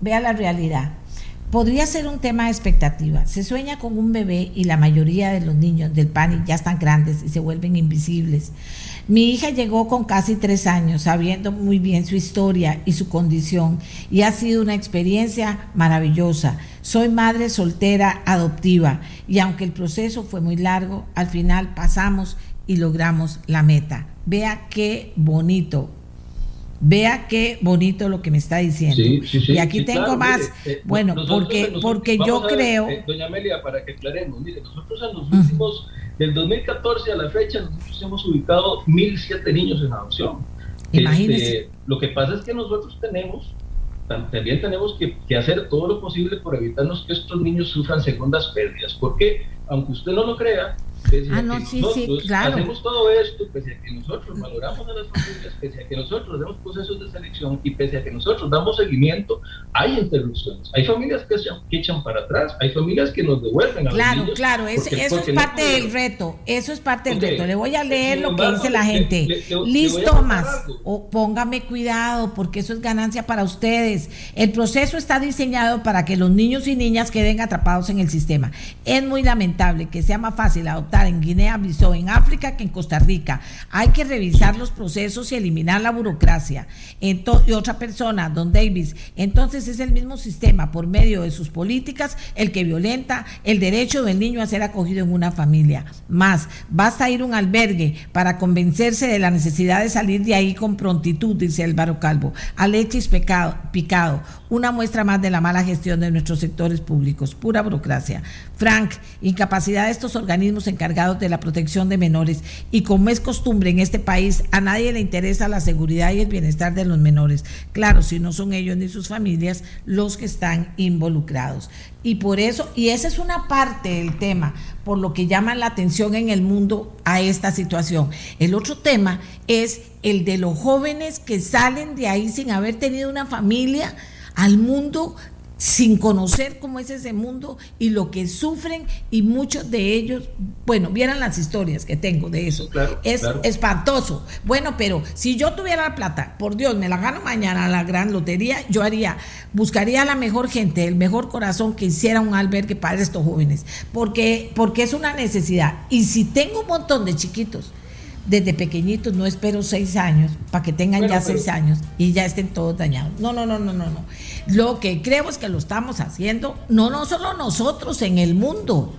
Speaker 2: vea la realidad podría ser un tema de expectativa. Se sueña con un bebé y la mayoría de los niños del PANI ya están grandes y se vuelven invisibles. Mi hija llegó con casi tres años, sabiendo muy bien su historia y su condición, y ha sido una experiencia maravillosa. Soy madre soltera adoptiva, y aunque el proceso fue muy largo, al final pasamos y logramos la meta. Vea qué bonito Vea qué bonito lo que me está diciendo. y aquí tengo más. Eh, bueno, porque, porque yo creo.
Speaker 4: Eh, doña Amelia, para que aclaremos, mire, nosotros en los últimos, del 2014 a la fecha, nosotros hemos ubicado 1.007 niños en adopción.
Speaker 2: Imagínese.
Speaker 4: Este, lo que pasa es que nosotros tenemos, también tenemos que, que, hacer todo lo posible por evitarnos que estos niños sufran segundas pérdidas, porque aunque usted no lo crea,
Speaker 2: ah, no, sí, sí, claro.
Speaker 4: Hacemos todo esto pese a que nosotros valoramos a las familias, pese a que nosotros hacemos procesos de selección y pese a que nosotros damos seguimiento, hay interrupciones. Hay familias que, que echan para atrás, hay familias que nos devuelven a
Speaker 2: Claro,
Speaker 4: los niños
Speaker 2: claro, eso es parte del reto. Eso es parte del reto. Le voy a leer lo que dice la gente. Listo, más. O póngame cuidado, porque eso es ganancia para ustedes. El proceso está diseñado para que los niños y niñas queden atrapados en el sistema. Es muy lamentable que sea más fácil adoptar en Guinea-Bissau, en África, que en Costa Rica. Hay que revisar los procesos y eliminar la burocracia. y otra persona, don Davis, entonces es el mismo sistema por medio de sus políticas el que violenta el derecho del niño a ser acogido en una familia. Más, basta ir a un albergue para convencerse de la necesidad de salir de ahí con prontitud, dice Álvaro Calvo. Alexis Pecado, Picado, una muestra más de la mala gestión de nuestros sectores públicos, pura burocracia. Frank, incapacidad de estos organismos en encargados de la protección de menores y como es costumbre en este país, a nadie le interesa la seguridad y el bienestar de los menores. Claro, si no son ellos ni sus familias los que están involucrados. Y por eso, y esa es una parte del tema, por lo que llaman la atención en el mundo a esta situación. El otro tema es el de los jóvenes que salen de ahí sin haber tenido una familia al mundo sin conocer cómo es ese mundo y lo que sufren y muchos de ellos, bueno, vieran las historias que tengo de eso. es espantoso. Bueno, pero si yo tuviera la plata, por Dios, me la gano mañana a la gran lotería, yo haría, buscaría a la mejor gente, el mejor corazón que hiciera un albergue para estos jóvenes, porque, porque es una necesidad. Y si tengo un montón de chiquitos, desde pequeñitos, no espero seis años para que tengan ya seis años y ya estén todos dañados. No, no, no, no, no, no. Lo que creo es que lo estamos haciendo, no, no solo nosotros en el mundo.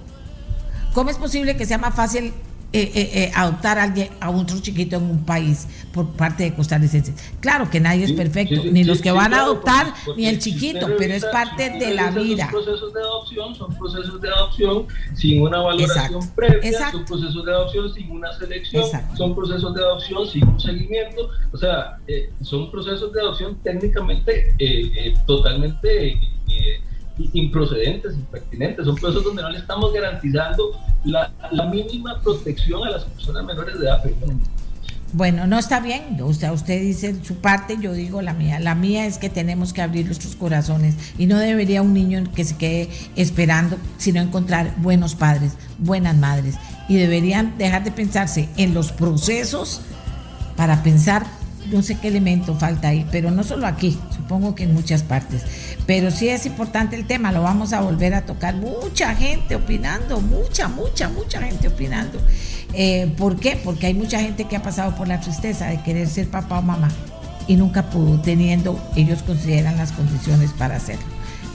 Speaker 2: ¿Cómo es posible que sea más fácil eh, eh, eh, adoptar a alguien, a otro chiquito en un país por parte de costarricenses. Claro que nadie es perfecto, ni los que van a adoptar, ni el chiquito, pero es parte de la vida.
Speaker 4: Los procesos de adopción son procesos de adopción sin una valoración previa, son procesos de adopción sin una selección, son procesos de adopción sin un seguimiento, o sea, son procesos de adopción técnicamente totalmente improcedentes, impertinentes, son procesos donde no le estamos garantizando la, mínima protección a las personas menores de edad.
Speaker 2: Bueno, no está bien. O sea, usted dice su parte, yo digo la mía. La mía es que tenemos que abrir nuestros corazones y no debería un niño que se quede esperando, sino encontrar buenos padres, buenas madres. Y deberían dejar de pensarse en los procesos para pensar no sé qué elemento falta ahí, pero no solo aquí, supongo que en muchas partes. Pero sí es importante el tema, lo vamos a volver a tocar. Mucha gente opinando, mucha, mucha, mucha gente opinando. Eh, ¿Por qué? Porque hay mucha gente que ha pasado por la tristeza de querer ser papá o mamá y nunca pudo, teniendo, ellos consideran las condiciones para hacerlo.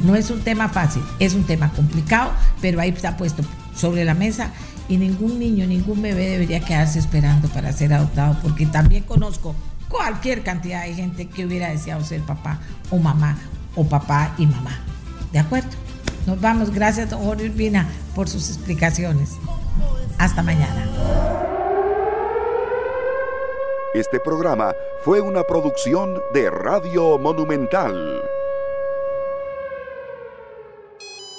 Speaker 2: No es un tema fácil, es un tema complicado, pero ahí está puesto sobre la mesa y ningún niño, ningún bebé debería quedarse esperando para ser adoptado, porque también conozco cualquier cantidad de gente que hubiera deseado ser papá o mamá o papá y mamá. ¿De acuerdo? Nos vamos. Gracias, don Jorge Urbina, por sus explicaciones. Hasta mañana.
Speaker 1: Este programa fue una producción de Radio Monumental.